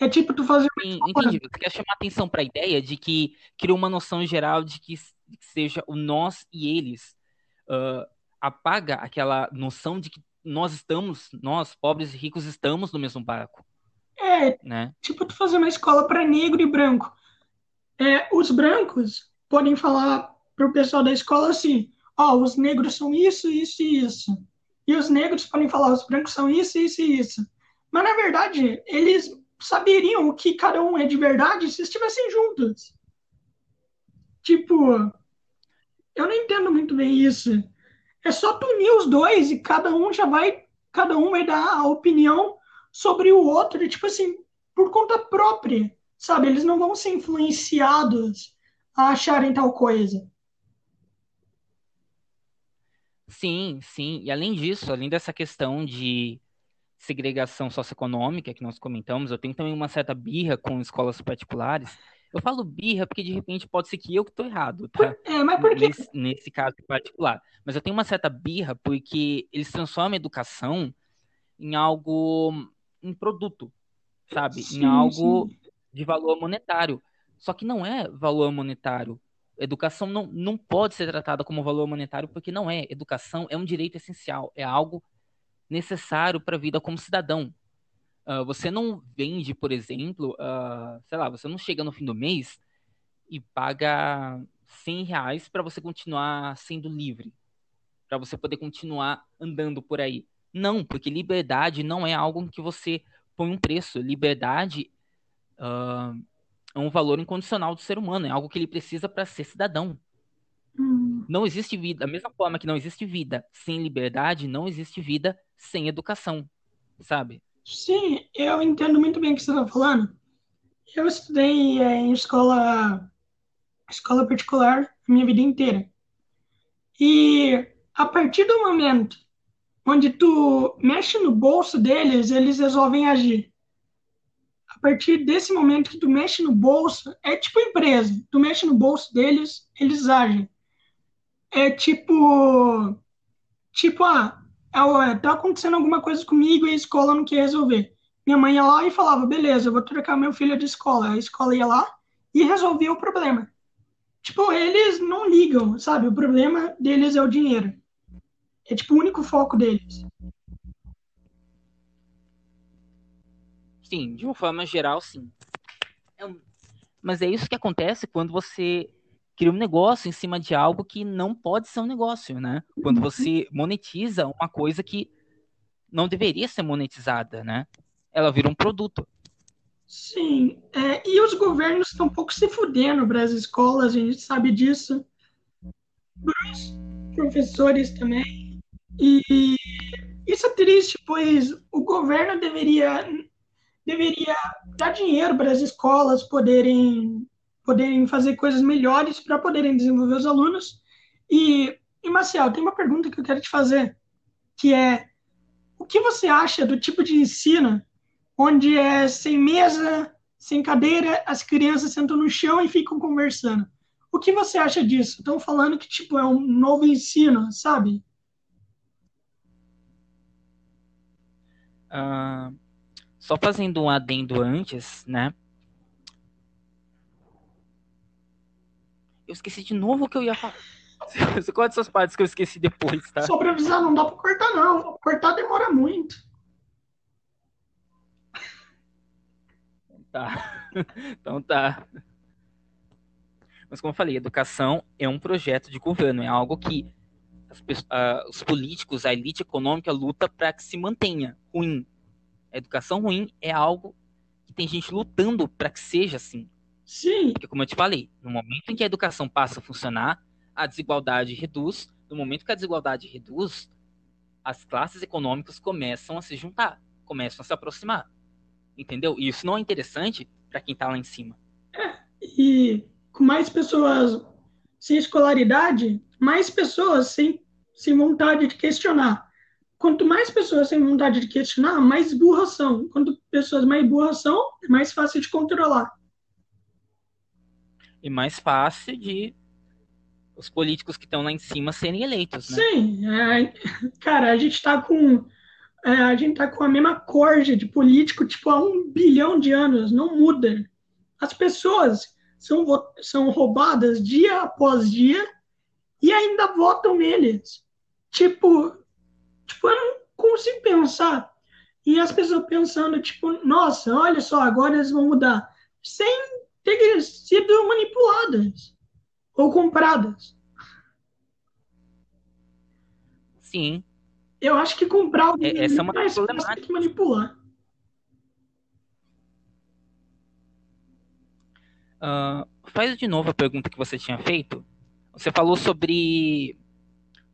É tipo tu fazer uma
Sim, entendi. Você quer chamar atenção para a ideia de que cria uma noção geral de que seja o nós e eles. ah, apaga aquela noção de que nós estamos, nós, pobres e ricos, estamos no mesmo barco,
É,
né?
tipo tu fazer uma escola para negro e branco. É, os brancos podem falar pro pessoal da escola assim: ó, os negros são isso, isso e isso. E os negros podem falar: os brancos são isso, isso e isso. Mas na verdade, eles saberiam o que cada um é de verdade se estivessem juntos. Tipo, eu não entendo muito bem isso. É só tu unir os dois e cada um já vai, cada um vai dar a opinião sobre o outro, tipo assim, por conta própria, sabe? Eles não vão ser influenciados a acharem tal coisa.
Sim, sim. E além disso, além dessa questão de segregação socioeconômica que nós comentamos, eu tenho também uma certa birra com escolas particulares. Eu falo birra porque de repente pode ser que eu que estou errado, tá?
É, mas por quê?
Nesse, nesse caso em particular. Mas eu tenho uma certa birra porque eles transformam a educação em algo, em produto, sabe? Em
Sim,
algo
sim.
de valor monetário. Só que não é valor monetário. Educação não, não pode ser tratada como valor monetário porque não é. Educação é um direito essencial, é algo necessário para a vida como cidadão. Ah, você não vende, por exemplo, ah, sei lá, você não chega no fim do mês e paga 100 reais para você continuar sendo livre, para você poder continuar andando por aí. Não, porque liberdade não é algo que você põe um preço. Liberdade, ah, é um valor incondicional do ser humano, é algo que ele precisa para ser cidadão.
Hum,
Não existe vida, da mesma forma que não existe vida sem liberdade, não existe vida sem educação, sabe?
sim, eu entendo muito bem o que você está falando. Eu estudei é, em escola, escola particular a minha vida inteira. E a partir do momento onde tu mexe no bolso deles, eles resolvem agir. A partir desse momento que tu mexe no bolso, é tipo empresa. Tu mexe no bolso deles, eles agem. É tipo, tipo, ah, é, tá acontecendo alguma coisa comigo e a escola não quer resolver. Minha mãe ia lá e falava, beleza, eu vou trocar meu filho de escola. A escola ia lá e resolvia o problema. Tipo, eles não ligam, sabe? O problema deles é o dinheiro. É tipo o único foco deles.
Sim, de uma forma geral, sim. É Mas é isso que acontece quando você cria um negócio em cima de algo que não pode ser um negócio, né? Quando você monetiza uma coisa que não deveria ser monetizada, né? Ela vira um produto.
Sim, é, e os governos estão um pouco se fudendo para as escolas, a gente sabe disso. Os professores também. E isso é triste, pois o governo deveria, deveria dar dinheiro para as escolas poderem, poderem fazer coisas melhores para poderem desenvolver os alunos. E, e, Marcial, tem uma pergunta que eu quero te fazer, que é, o que você acha do tipo de ensino onde é sem mesa, sem cadeira, as crianças sentam no chão e ficam conversando. O que você acha disso? Estão falando que tipo é um novo ensino, sabe?
Ah, só fazendo um adendo antes, né? Eu esqueci de novo o que eu ia falar. Você corta essas partes que eu esqueci depois, tá?
Só pra avisar, não dá pra cortar, não. Cortar demora muito.
Tá. Então tá. Mas como eu falei, educação é um projeto de governo, é algo que uh, os políticos, a elite econômica luta para que se mantenha ruim. A educação ruim é algo que tem gente lutando para que seja assim.
Sim.
Porque como eu te falei, no momento em que a educação passa a funcionar, a desigualdade reduz. No momento que a desigualdade reduz, as classes econômicas começam a se juntar, começam a se aproximar. Entendeu? E isso não é interessante para quem está lá em cima.
É, e com mais pessoas sem escolaridade, mais pessoas sem, sem vontade de questionar. Quanto mais pessoas sem vontade de questionar, mais burras são. Quanto pessoas mais burras são, é mais fácil de controlar.
E mais fácil de os políticos que estão lá em cima serem eleitos, né?
Sim, é, cara, a gente está com é, a gente tá com a mesma corja de político tipo há um bilhão de anos, não muda. As pessoas são, são roubadas dia após dia e ainda votam neles. Tipo, tipo, eu não consigo pensar. E as pessoas pensando, tipo, nossa, olha só, agora eles vão mudar. Sem ter sido manipuladas ou compradas.
Sim.
Eu acho que comprar
alguém é, essa é uma mais
fácil que manipular.
Uh, faz de novo a pergunta que você tinha feito. Você falou sobre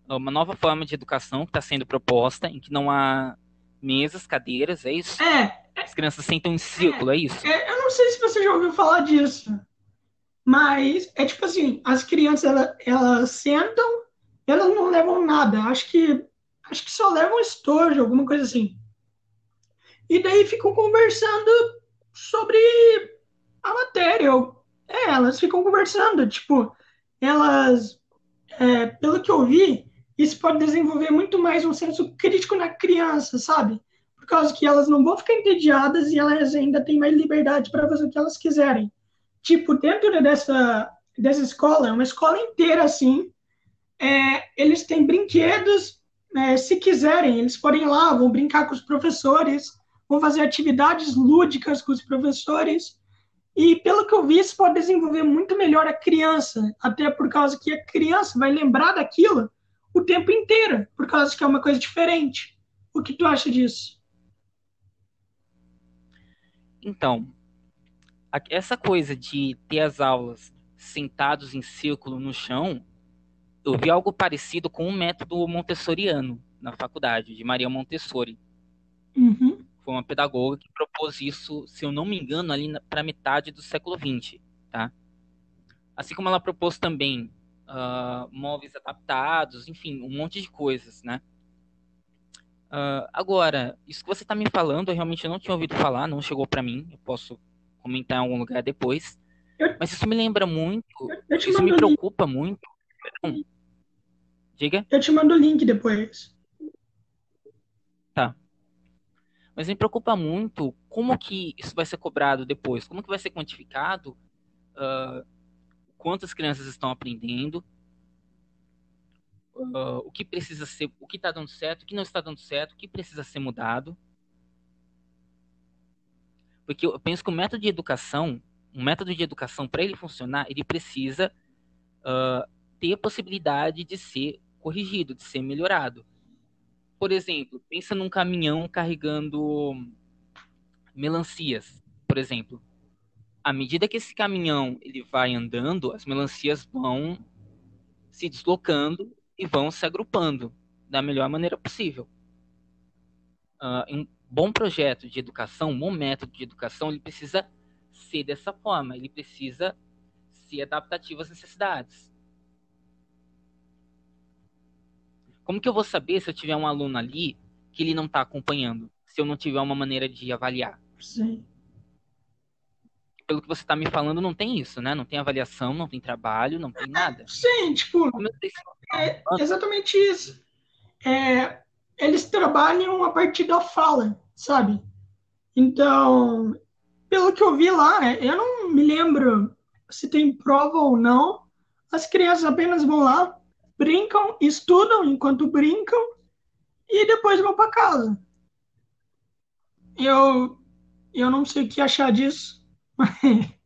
uma nova forma de educação que está sendo proposta, em que não há mesas, cadeiras, é isso?
É.
As crianças sentam em círculo, é, é isso?
É, eu não sei se você já ouviu falar disso, mas é tipo assim, as crianças elas, elas sentam, elas não levam nada. Acho que acho que só levam estojo, alguma coisa assim. E daí ficam conversando sobre a matéria. É, elas ficam conversando, tipo, elas, é, pelo que eu vi, isso pode desenvolver muito mais um senso crítico na criança, sabe? Por causa que elas não vão ficar entediadas e elas ainda têm mais liberdade para fazer o que elas quiserem. Tipo, dentro dessa, dessa escola, uma escola inteira assim, é, eles têm brinquedos, é, se quiserem, eles podem lá, vão brincar com os professores, vão fazer atividades lúdicas com os professores, e pelo que eu vi, isso pode desenvolver muito melhor a criança, até por causa que a criança vai lembrar daquilo o tempo inteiro, por causa que é uma coisa diferente. O que tu acha disso?
Então, essa coisa de ter as aulas sentados em círculo no chão, eu vi algo parecido com o um método montessoriano na faculdade, de Maria Montessori.
Uhum
foi uma pedagoga que propôs isso, se eu não me engano, ali para metade do século XX, tá? Assim como ela propôs também uh, móveis adaptados, enfim, um monte de coisas, né? Uh, agora, isso que você está me falando, eu realmente não tinha ouvido falar, não chegou para mim, eu posso comentar em algum lugar depois.
Eu,
mas isso me lembra muito, isso me preocupa link. muito. Diga.
Eu te mando o link depois.
Tá. Mas me preocupa muito como que isso vai ser cobrado depois, como que vai ser quantificado, uh, quantas crianças estão aprendendo, uh, o que precisa ser, o que está dando certo, o que não está dando certo, o que precisa ser mudado. Porque eu penso que o método de educação, um método de educação, para ele funcionar, ele precisa uh, ter a possibilidade de ser corrigido, de ser melhorado por exemplo, pensa num caminhão carregando melancias, por exemplo. À medida que esse caminhão ele vai andando, as melancias vão se deslocando e vão se agrupando da melhor maneira possível. Uh, um bom projeto de educação, um bom método de educação, ele precisa ser dessa forma, ele precisa ser adaptativo às necessidades. Como que eu vou saber se eu tiver um aluno ali que ele não está acompanhando? Se eu não tiver uma maneira de avaliar?
Sim.
Pelo que você está me falando, não tem isso, né? Não tem avaliação, não tem trabalho, não tem nada.
Sim, tipo, é exatamente isso. É, eles trabalham a partir da fala, sabe? Então, pelo que eu vi lá, eu não me lembro se tem prova ou não. As crianças apenas vão lá, brincam, estudam enquanto brincam e depois vão para casa. Eu, eu não sei o que achar disso.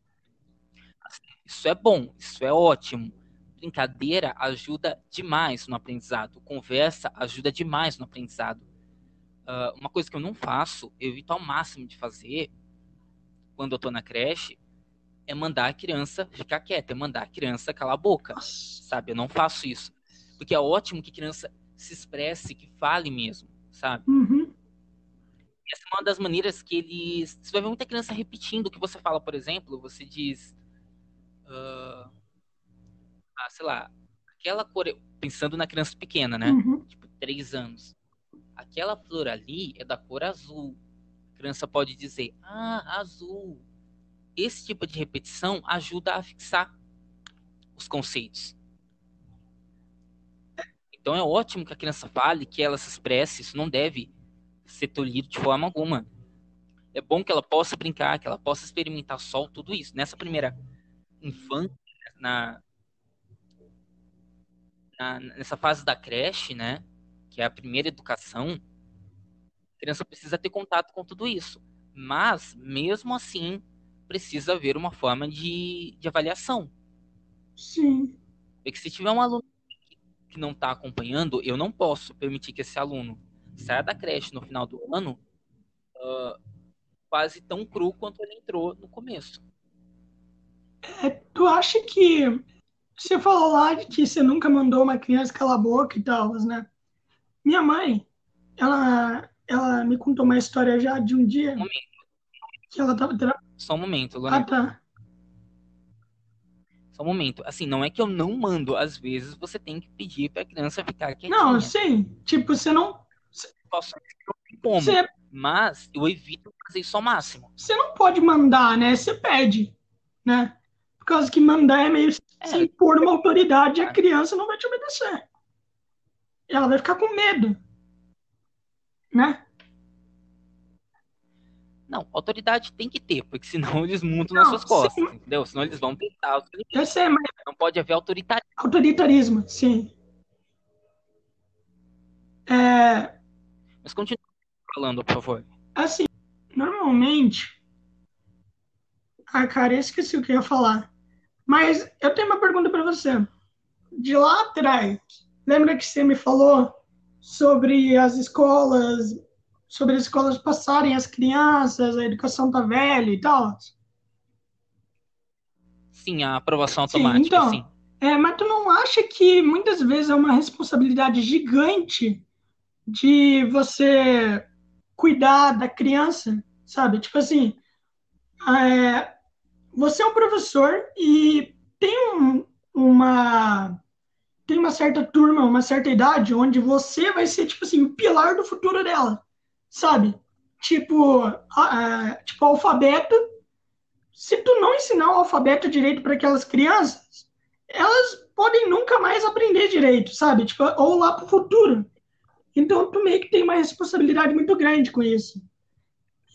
Isso é bom, isso é ótimo. Brincadeira ajuda demais no aprendizado. Conversa ajuda demais no aprendizado. Uh, uma coisa que eu não faço, eu evito ao máximo de fazer quando eu tô na creche, é mandar a criança ficar quieta, é mandar a criança calar a boca, sabe? Eu não faço isso. Porque é ótimo que a criança se expresse, que fale mesmo, sabe?
Uhum.
Essa é uma das maneiras que eles. Você vai ver muita criança repetindo o que você fala, por exemplo, você diz. Uh, ah, sei lá, aquela cor. Pensando na criança pequena, né?
Uhum.
Tipo, três anos. Aquela flor ali é da cor azul. A criança pode dizer, ah, azul esse tipo de repetição ajuda a fixar os conceitos. Então é ótimo que a criança fale, que ela se expresse, isso não deve ser tolhido de forma alguma. É bom que ela possa brincar, que ela possa experimentar sol, tudo isso. Nessa primeira infância, na, na, nessa fase da creche, né, que é a primeira educação, a criança precisa ter contato com tudo isso. Mas, mesmo assim, precisa haver uma forma de, de avaliação.
Sim.
Porque se tiver um aluno que não está acompanhando, eu não posso permitir que esse aluno saia da creche no final do ano uh, quase tão cru quanto ele entrou no começo.
É, tu acha que você falou lá de que você nunca mandou uma criança calar a boca e tal, né? Minha mãe, ela, ela me contou uma história já de um dia
um
que ela estava
só um momento,
Lona. Ah, tá.
Só um momento. Assim, não é que eu não mando. Às vezes você tem que pedir pra criança ficar quietinha.
Não, sim. Tipo, você não.
Posso como. Você... Mas eu evito fazer isso ao máximo.
Você não pode mandar, né? Você pede, né? Por causa que mandar é meio é, sem pôr uma autoridade, a criança não vai te obedecer. Ela vai ficar com medo, né?
Não, autoridade tem que ter, porque senão eles montam não, nas suas costas, sim. entendeu? Senão eles vão tentar os
Eu sei, mas...
Não pode haver autoritarismo.
Autoritarismo, sim. É...
Mas continue falando, por favor.
Assim, normalmente... Ah, cara, eu esqueci o que eu ia falar. Mas eu tenho uma pergunta para você. De lá atrás, lembra que você me falou sobre as escolas sobre as escolas passarem as crianças, a educação tá velha e tal.
Sim, a aprovação automática, sim. Então, sim.
É, mas tu não acha que muitas vezes é uma responsabilidade gigante de você cuidar da criança, sabe? Tipo assim, é, você é um professor e tem um, uma tem uma certa turma, uma certa idade onde você vai ser tipo assim o pilar do futuro dela sabe? Tipo, a, tipo alfabeto. Se tu não ensinar o alfabeto direito para aquelas crianças, elas podem nunca mais aprender direito, sabe? Tipo, ou lá para o futuro. Então, tu meio que tem uma responsabilidade muito grande com isso.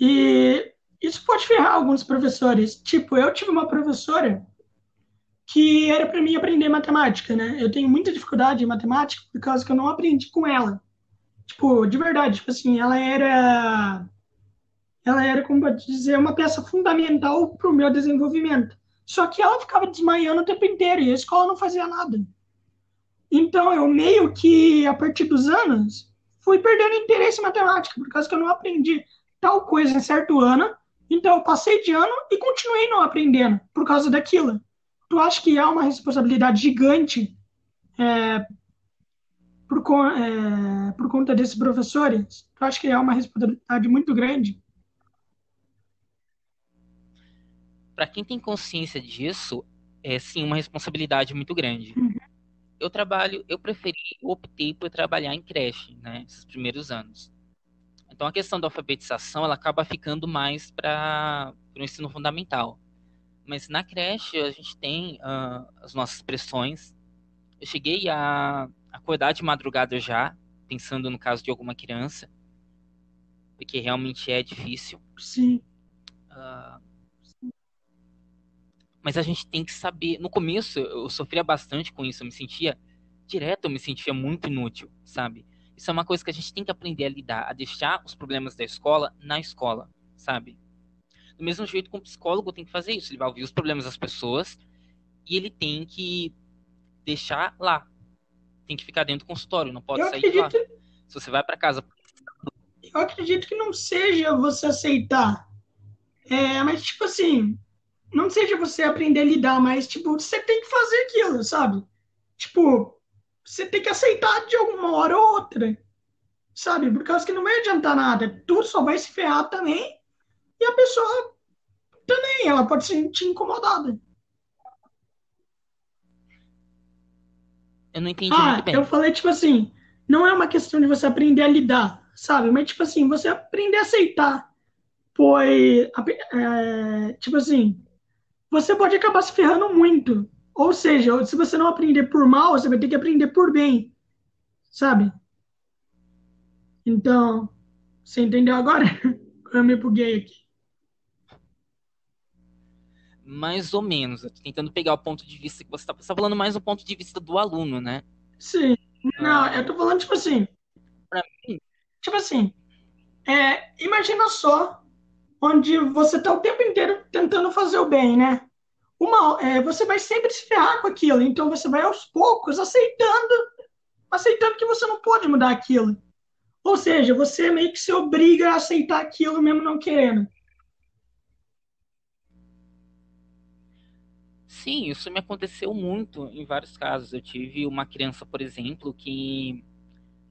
E isso pode ferrar alguns professores. Tipo, eu tive uma professora que era para mim aprender matemática, né? Eu tenho muita dificuldade em matemática por causa que eu não aprendi com ela. Tipo, de verdade, tipo assim, ela era ela era, como pode dizer, uma peça fundamental para o meu desenvolvimento. Só que ela ficava desmaiando o tempo inteiro e a escola não fazia nada. Então, eu meio que, a partir dos anos, fui perdendo interesse em matemática, por causa que eu não aprendi tal coisa em certo ano. Então, eu passei de ano e continuei não aprendendo por causa daquilo. Tu acha que há uma responsabilidade gigante é, por, é, por conta desses professores? Eu acho que é uma responsabilidade muito grande.
Para quem tem consciência disso, é sim uma responsabilidade muito grande.
Uhum.
Eu trabalho, eu preferi, optei por trabalhar em creche, né, esses primeiros anos. Então a questão da alfabetização ela acaba ficando mais para o ensino fundamental. Mas na creche a gente tem uh, as nossas pressões. Eu cheguei a acordar de madrugada já, pensando no caso de alguma criança, porque realmente é difícil.
Sim.
Uh, mas a gente tem que saber. No começo eu sofria bastante com isso, eu me sentia direto eu me sentia muito inútil, sabe? Isso é uma coisa que a gente tem que aprender a lidar, a deixar os problemas da escola na escola, sabe? Do mesmo jeito que um psicólogo tem que fazer isso, ele vai ouvir os problemas das pessoas e ele tem que deixar lá. Tem que ficar dentro do consultório, não pode
Eu
sair de lá.
acredito,
Se você vai para casa,
eu acredito que não seja você aceitar. É, mas, tipo assim, não seja você aprender a lidar, mas, tipo, você tem que fazer aquilo, sabe? Tipo, você tem que aceitar de alguma hora ou outra, sabe? Por causa que não vai adiantar nada. Tu só vai se ferrar também e a pessoa também, ela pode se sentir incomodada.
eu não entendi
Ah,
muito bem.
eu falei, tipo assim, não é uma questão de você aprender a lidar, sabe? Mas, tipo assim, você aprender a aceitar. Pois, é, tipo assim, você pode acabar se ferrando muito. Ou seja, se você não aprender por mal, você vai ter que aprender por bem, sabe? Então, você entendeu agora? Eu me buguei aqui.
Mais ou menos. Tentando pegar o ponto de vista que você está você tá falando mais do ponto de vista do aluno, né?
Sim. Não,
Ah,
eu tô falando, tipo assim,
pra mim,
tipo assim, é, imagina só onde você tá o tempo inteiro tentando fazer o bem, né? Uma, é, você vai sempre se ferrar com aquilo, então você vai aos poucos aceitando, aceitando que você não pode mudar aquilo. Ou seja, você meio que se obriga a aceitar aquilo mesmo não querendo.
sim, isso me aconteceu muito em vários casos. Eu tive uma criança, por exemplo, que.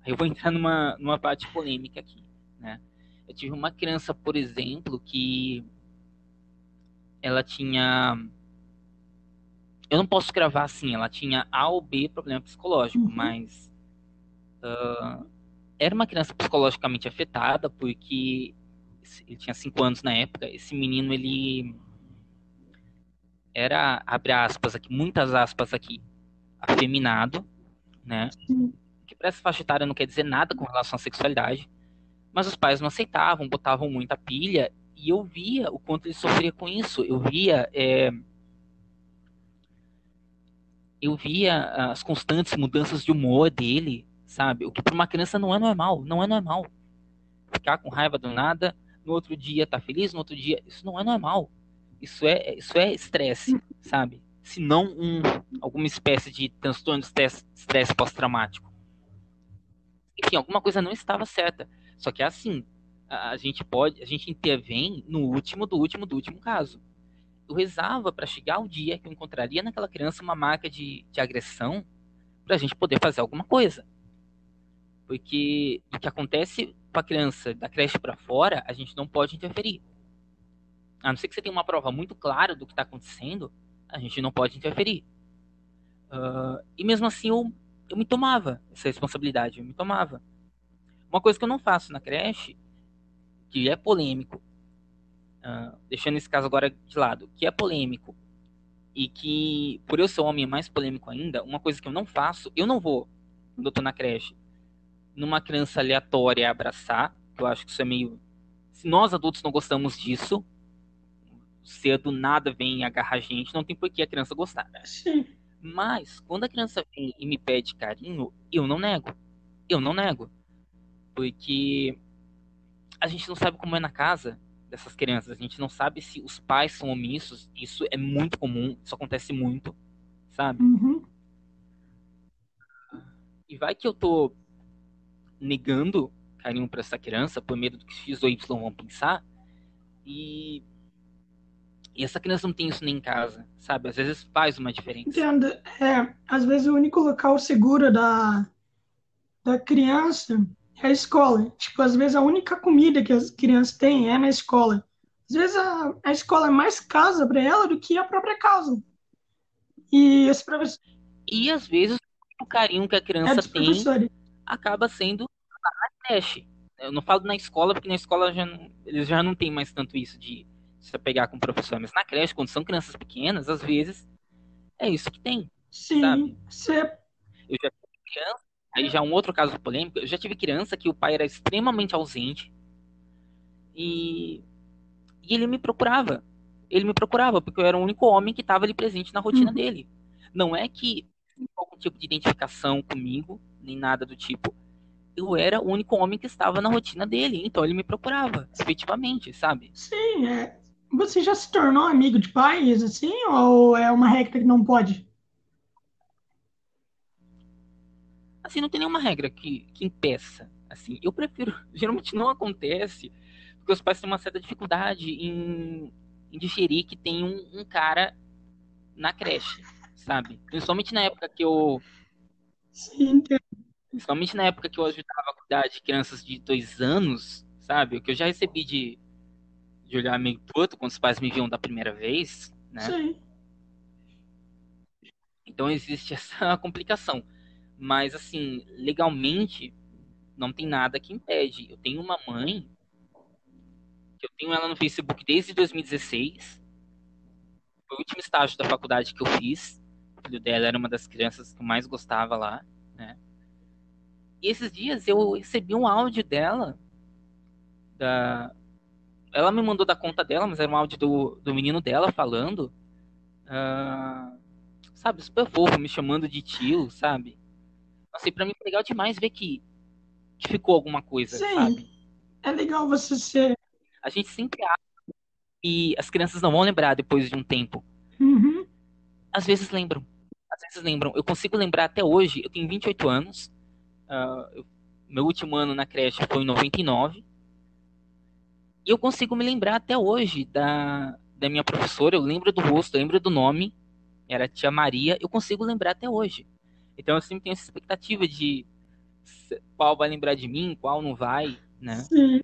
Eu vou entrar numa, numa parte polêmica aqui, né? Eu tive uma criança, por exemplo, que ela tinha. Eu não posso gravar assim, ela tinha A ou B problema psicológico,
Uhum.
mas ah, era uma criança psicologicamente afetada, porque ele tinha cinco anos na época. Esse menino, ele era, abre aspas aqui, muitas aspas aqui, afeminado, né?
Sim.
Que para essa faixa etária não quer dizer nada com relação à sexualidade, mas os pais não aceitavam, botavam muita pilha, e eu via o quanto ele sofria com isso. Eu via, é, eu via as constantes mudanças de humor dele, sabe? O que para uma criança não é normal, não é normal. Ficar com raiva do nada, no outro dia tá feliz, no outro dia, isso não é normal. Isso é, isso é estresse, sabe? Se não um, alguma espécie de transtorno de estresse, estresse pós-traumático. Enfim, alguma coisa não estava certa. Só que é assim, a, gente pode, a gente intervém no último do último do último caso. Eu rezava para chegar o dia que eu encontraria naquela criança uma marca de, de agressão para a gente poder fazer alguma coisa. Porque o que acontece com a criança da creche para fora, a gente não pode interferir. A não ser que você tenha uma prova muito clara do que está acontecendo, a gente não pode interferir. Ah, e mesmo assim eu, eu me tomava essa responsabilidade, eu me tomava. Uma coisa que eu não faço na creche, que é polêmico, ah, deixando esse caso agora de lado, que é polêmico, e que, por eu ser homem, é mais polêmico ainda, uma coisa que eu não faço, eu não vou, quando eu tô na creche, numa criança aleatória abraçar, que eu acho que isso é meio. Se nós adultos não gostamos disso, se do nada vem agarrar a gente, não tem por que a criança gostar.
Sim.
Mas, quando a criança vem e me pede carinho, eu não nego. Eu não nego. Porque a gente não sabe como é na casa dessas crianças. A gente não sabe se os pais são omissos. Isso é muito comum, isso acontece muito, sabe?
Uhum.
E vai que eu tô negando carinho pra essa criança por medo do que X ou Y vão pensar. E, e essa criança não tem isso nem em casa, sabe? Às vezes faz uma diferença.
Entendo. É, às vezes o único local seguro da, da criança é a escola. Tipo, às vezes a única comida que as crianças têm é na escola. Às vezes a, a escola é mais casa para ela do que a própria casa. E esse professor
E às vezes o carinho que a
é
criança
dos
tem acaba sendo na creche. Eu não falo na escola, porque na escola já não- eles já não têm mais tanto isso de se pegar com o professor. Mas na creche, quando são crianças pequenas, às vezes é isso que tem,
Sim,
sabe?
você
Eu já tive criança, aí já um outro caso polêmico, eu já tive criança que o pai era extremamente ausente e, e ele me procurava. Ele me procurava, porque eu era o único homem que estava ali presente na rotina
Uhum.
dele. Não é que algum tipo de identificação comigo, nem nada do tipo. Eu era o único homem que estava na rotina dele, então ele me procurava, efetivamente, sabe?
Sim, é. Você já se tornou amigo de pais, assim, ou é uma regra que não pode?
Assim, não tem nenhuma regra que, que impeça. Assim, eu prefiro. Geralmente não acontece, porque os pais têm uma certa dificuldade em, em digerir que tem um, um cara na creche, sabe? Principalmente na época que eu.
Sim.
Principalmente na época que eu ajudava a cuidar de crianças de dois anos, sabe? O que eu já recebi de, de olhar meio torto quando os pais me viam da primeira vez, né?
Sim.
Então existe essa complicação. Mas, assim, legalmente, não tem nada que impede. Eu tenho uma mãe, que eu tenho ela no Facebook desde 2016. Foi o último estágio da faculdade que eu fiz. O filho dela era uma das crianças que eu mais gostava lá, né? E esses dias eu recebi um áudio dela. Da... Ela me mandou da conta dela, mas era um áudio do, do menino dela falando. Uh, sabe, super fofo, me chamando de tio, sabe? Assim, pra mim foi legal demais ver que, que ficou alguma coisa,
Sim.
sabe?
É legal você ser.
A gente sempre acha que as crianças não vão lembrar depois de um tempo.
Uhum.
Às vezes lembram. Às vezes lembram. Eu consigo lembrar até hoje, eu tenho 28 anos. eu- meu último ano na creche foi em 99. E eu consigo me lembrar até hoje da, da minha professora. Eu lembro do rosto, eu lembro do nome. Era a tia Maria. Eu consigo lembrar até hoje. Então eu sempre tenho essa expectativa de qual vai lembrar de mim, qual não vai, né?
Sim.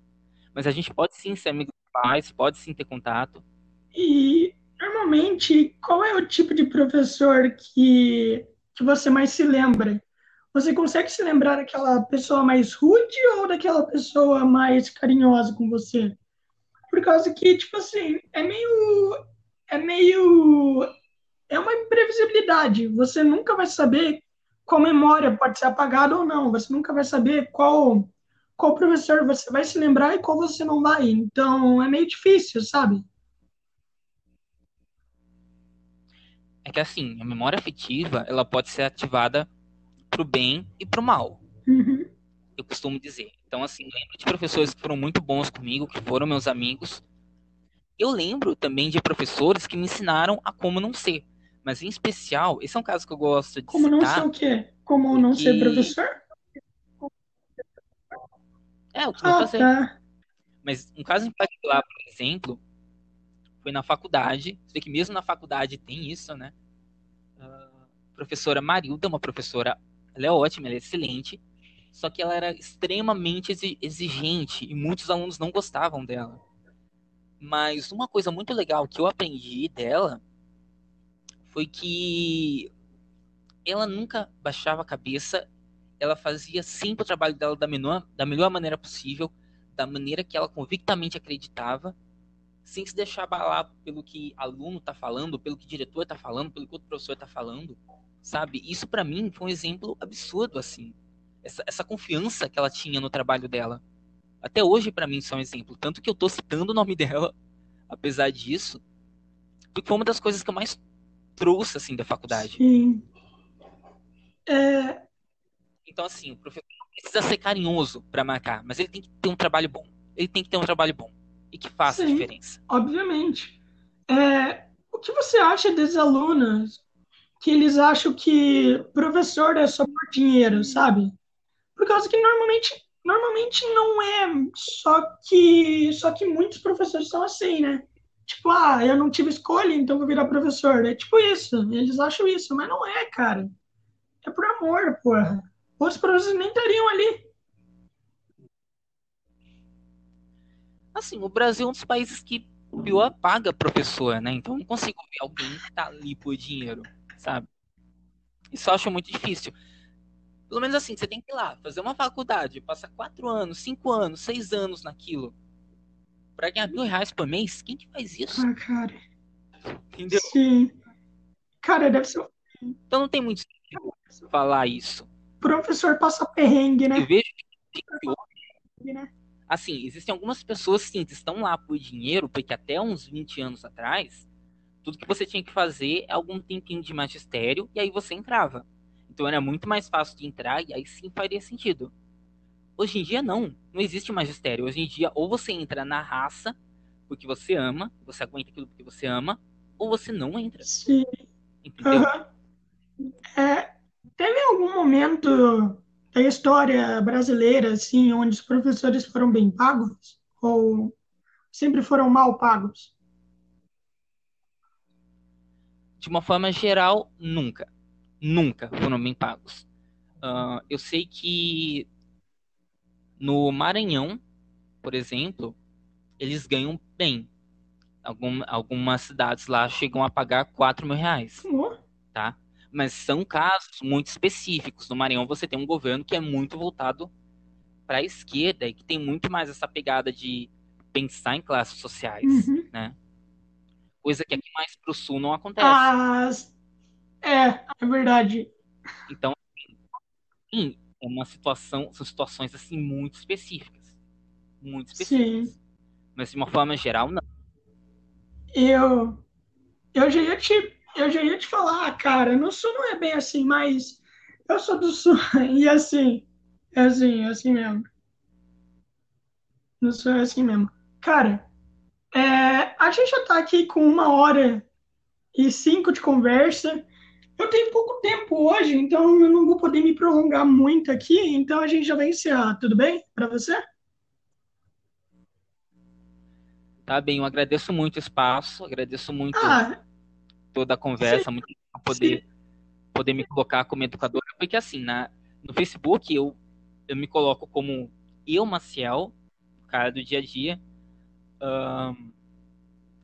Mas a gente pode sim ser amigo dos pais, pode sim ter contato.
E normalmente, qual é o tipo de professor que, que você mais se lembra? Você consegue se lembrar daquela pessoa mais rude ou daquela pessoa mais carinhosa com você? Por causa que, tipo assim, é meio. É meio. É uma imprevisibilidade. Você nunca vai saber qual memória pode ser apagada ou não. Você nunca vai saber qual, qual professor você vai se lembrar e qual você não vai. Então, é meio difícil, sabe?
É que assim, a memória afetiva, ela pode ser ativada pro bem e pro mal,
Uhum.
eu costumo dizer. Então, assim, lembro de professores que foram muito bons comigo, que foram meus amigos. Eu lembro também de professores que me ensinaram a como não ser. Mas, em especial, esse é um caso que eu gosto de
Como não
citar.
ser o quê? Como não ser professor?
É, eu costumo
Ah,
fazer.
tá.
Mas um caso em particular, por exemplo, foi na faculdade. Você vê que mesmo na faculdade tem isso, né? A professora Marilda, uma professora, ela é ótima, ela é excelente, só que ela era extremamente exi- exigente e muitos alunos não gostavam dela. Mas uma coisa muito legal que eu aprendi dela foi que ela nunca baixava a cabeça, ela fazia sempre o trabalho dela da melhor, da melhor maneira possível, da maneira que ela convictamente acreditava, sem se deixar abalar pelo que aluno está falando, pelo que diretor está falando, pelo que outro professor está falando, sabe? Isso para mim foi um exemplo absurdo assim. Essa, essa confiança que ela tinha no trabalho dela. Até hoje para mim isso é um exemplo, tanto que eu tô citando o nome dela, apesar disso, porque foi uma das coisas que eu mais trouxe assim da faculdade.
Sim. É,
Então, assim, o professor não precisa ser carinhoso para marcar, mas ele tem que ter um trabalho bom. Ele tem que ter um trabalho bom e que faça a
Sim.
diferença.
obviamente. É, o que você acha desses alunos que eles acham que professor é só por dinheiro, sabe? Por causa que normalmente, normalmente não é só que, só que muitos professores são assim, né? Tipo, ah, eu não tive escolha, então vou virar professor. É tipo isso. Eles acham isso, mas não é, cara. É por amor, porra. Os professores nem estariam ali.
Assim, o Brasil é um dos países que pior paga professor, né? Então não consigo ver alguém que tá ali por dinheiro, sabe? Isso eu acho muito difícil. Pelo menos assim, você tem que ir lá, fazer uma faculdade, passar quatro anos, cinco anos, seis anos naquilo, pra ganhar mil reais por mês. Quem que faz isso?
Ah, cara.
Entendeu?
Sim. Cara, deve ser.
Então não tem muito sentido falar isso.
Professor passa perrengue,
Eu
né?
vejo que
né?
assim, existem algumas pessoas sim, que estão lá por dinheiro, porque até uns 20 anos atrás, tudo que você tinha que fazer é algum tempinho de magistério e aí você entrava. Então era muito mais fácil de entrar e aí sim faria sentido. Hoje em dia não, não existe magistério. Hoje em dia ou você entra na raça porque você ama, você aguenta aquilo porque você ama, ou você não entra.
Sim.
Entendeu?
Uhum. É, teve algum momento da história brasileira, assim, onde os professores foram bem pagos? Ou sempre foram mal pagos?
De uma forma geral, nunca. Nunca foram bem pagos. Uh, eu sei que no Maranhão, por exemplo, eles ganham bem. Algum, algumas cidades lá chegam a pagar 4 mil reais.
Uhum.
Tá? Mas são casos muito específicos. No Maranhão você tem um governo que é muito voltado para a esquerda e que tem muito mais essa pegada de pensar em classes sociais,
Uhum.
né? Coisa que aqui mais pro sul não acontece.
É, é verdade.
Então, sim, é uma situação, são situações assim muito específicas, muito específicas.
Sim.
Mas de uma forma geral, não.
Eu, eu já ia te, eu já ia te falar, cara, no sul não é bem assim, mas eu sou do sul e assim, é assim, é assim mesmo. No sul é assim mesmo. Cara, é, a gente já tá aqui com uma hora e cinco de conversa. Eu tenho pouco tempo hoje, então eu não vou poder me prolongar muito aqui, então a gente já vai encerrar, tudo bem para você?
Tá bem, eu agradeço muito o espaço, agradeço muito
Ah,
toda a conversa,
sim,
muito poder,
sim,
poder me colocar como educadora, porque assim, na, no Facebook eu, eu me coloco como eu, Maciel, cara do dia a dia. Ahn,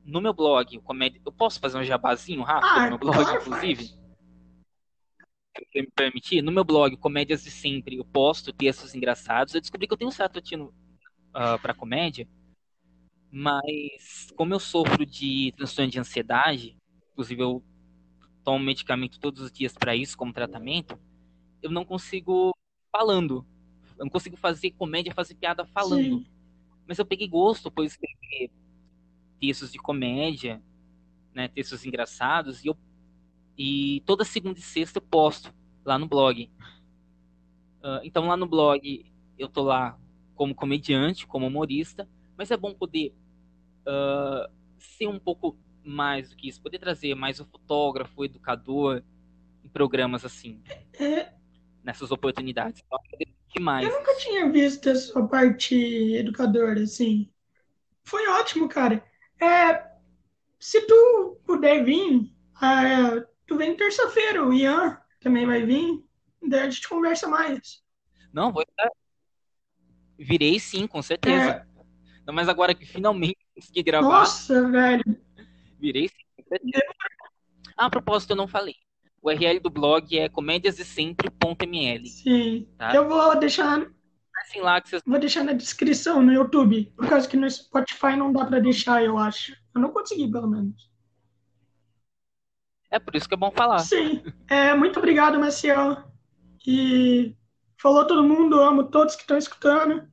no meu blog, eu posso fazer um jabazinho rápido no
Ah,
meu blog,
claro
inclusive?
faz.
Você me permitir, no meu blog, Comédias de Sempre, eu posto textos engraçados. Eu descobri que eu tenho um certo tino uh, para comédia, mas como eu sofro de transtorno de ansiedade, inclusive eu tomo medicamento todos os dias para isso, como tratamento, eu não consigo falando. Eu não consigo fazer comédia, fazer piada falando.
Sim,
Mas eu peguei gosto por escrever textos de comédia, né, textos engraçados, e, eu, e toda segunda e sexta eu posto lá no blog. Ah, então lá no blog eu tô lá como comediante, como humorista, mas é bom poder ah, ser um pouco mais do que isso, poder trazer mais o fotógrafo, o educador em programas assim,
é,
nessas oportunidades. Então, eu demais
nunca tinha visto a sua parte educadora, assim. Foi ótimo, cara. É, se tu puder vir, é, tu vem terça-feira, o Ian também vai vir, daí a gente conversa mais.
Não, vou estar, virei sim, com certeza.
É,
Não, mas agora que finalmente consegui gravar,
nossa, velho.
virei sim, com certeza. Ah, a propósito, eu não falei. O URL do blog é comediasdesempre.ml,
Sim,
tá?
eu vou deixar,
Assim lá que vocês.
vou deixar na descrição no YouTube, por causa que no Spotify não dá pra deixar, eu acho. Eu não consegui, pelo menos.
É por isso que é bom falar.
Sim, é, muito obrigado, Marcelo. E falou todo mundo, amo todos que estão escutando.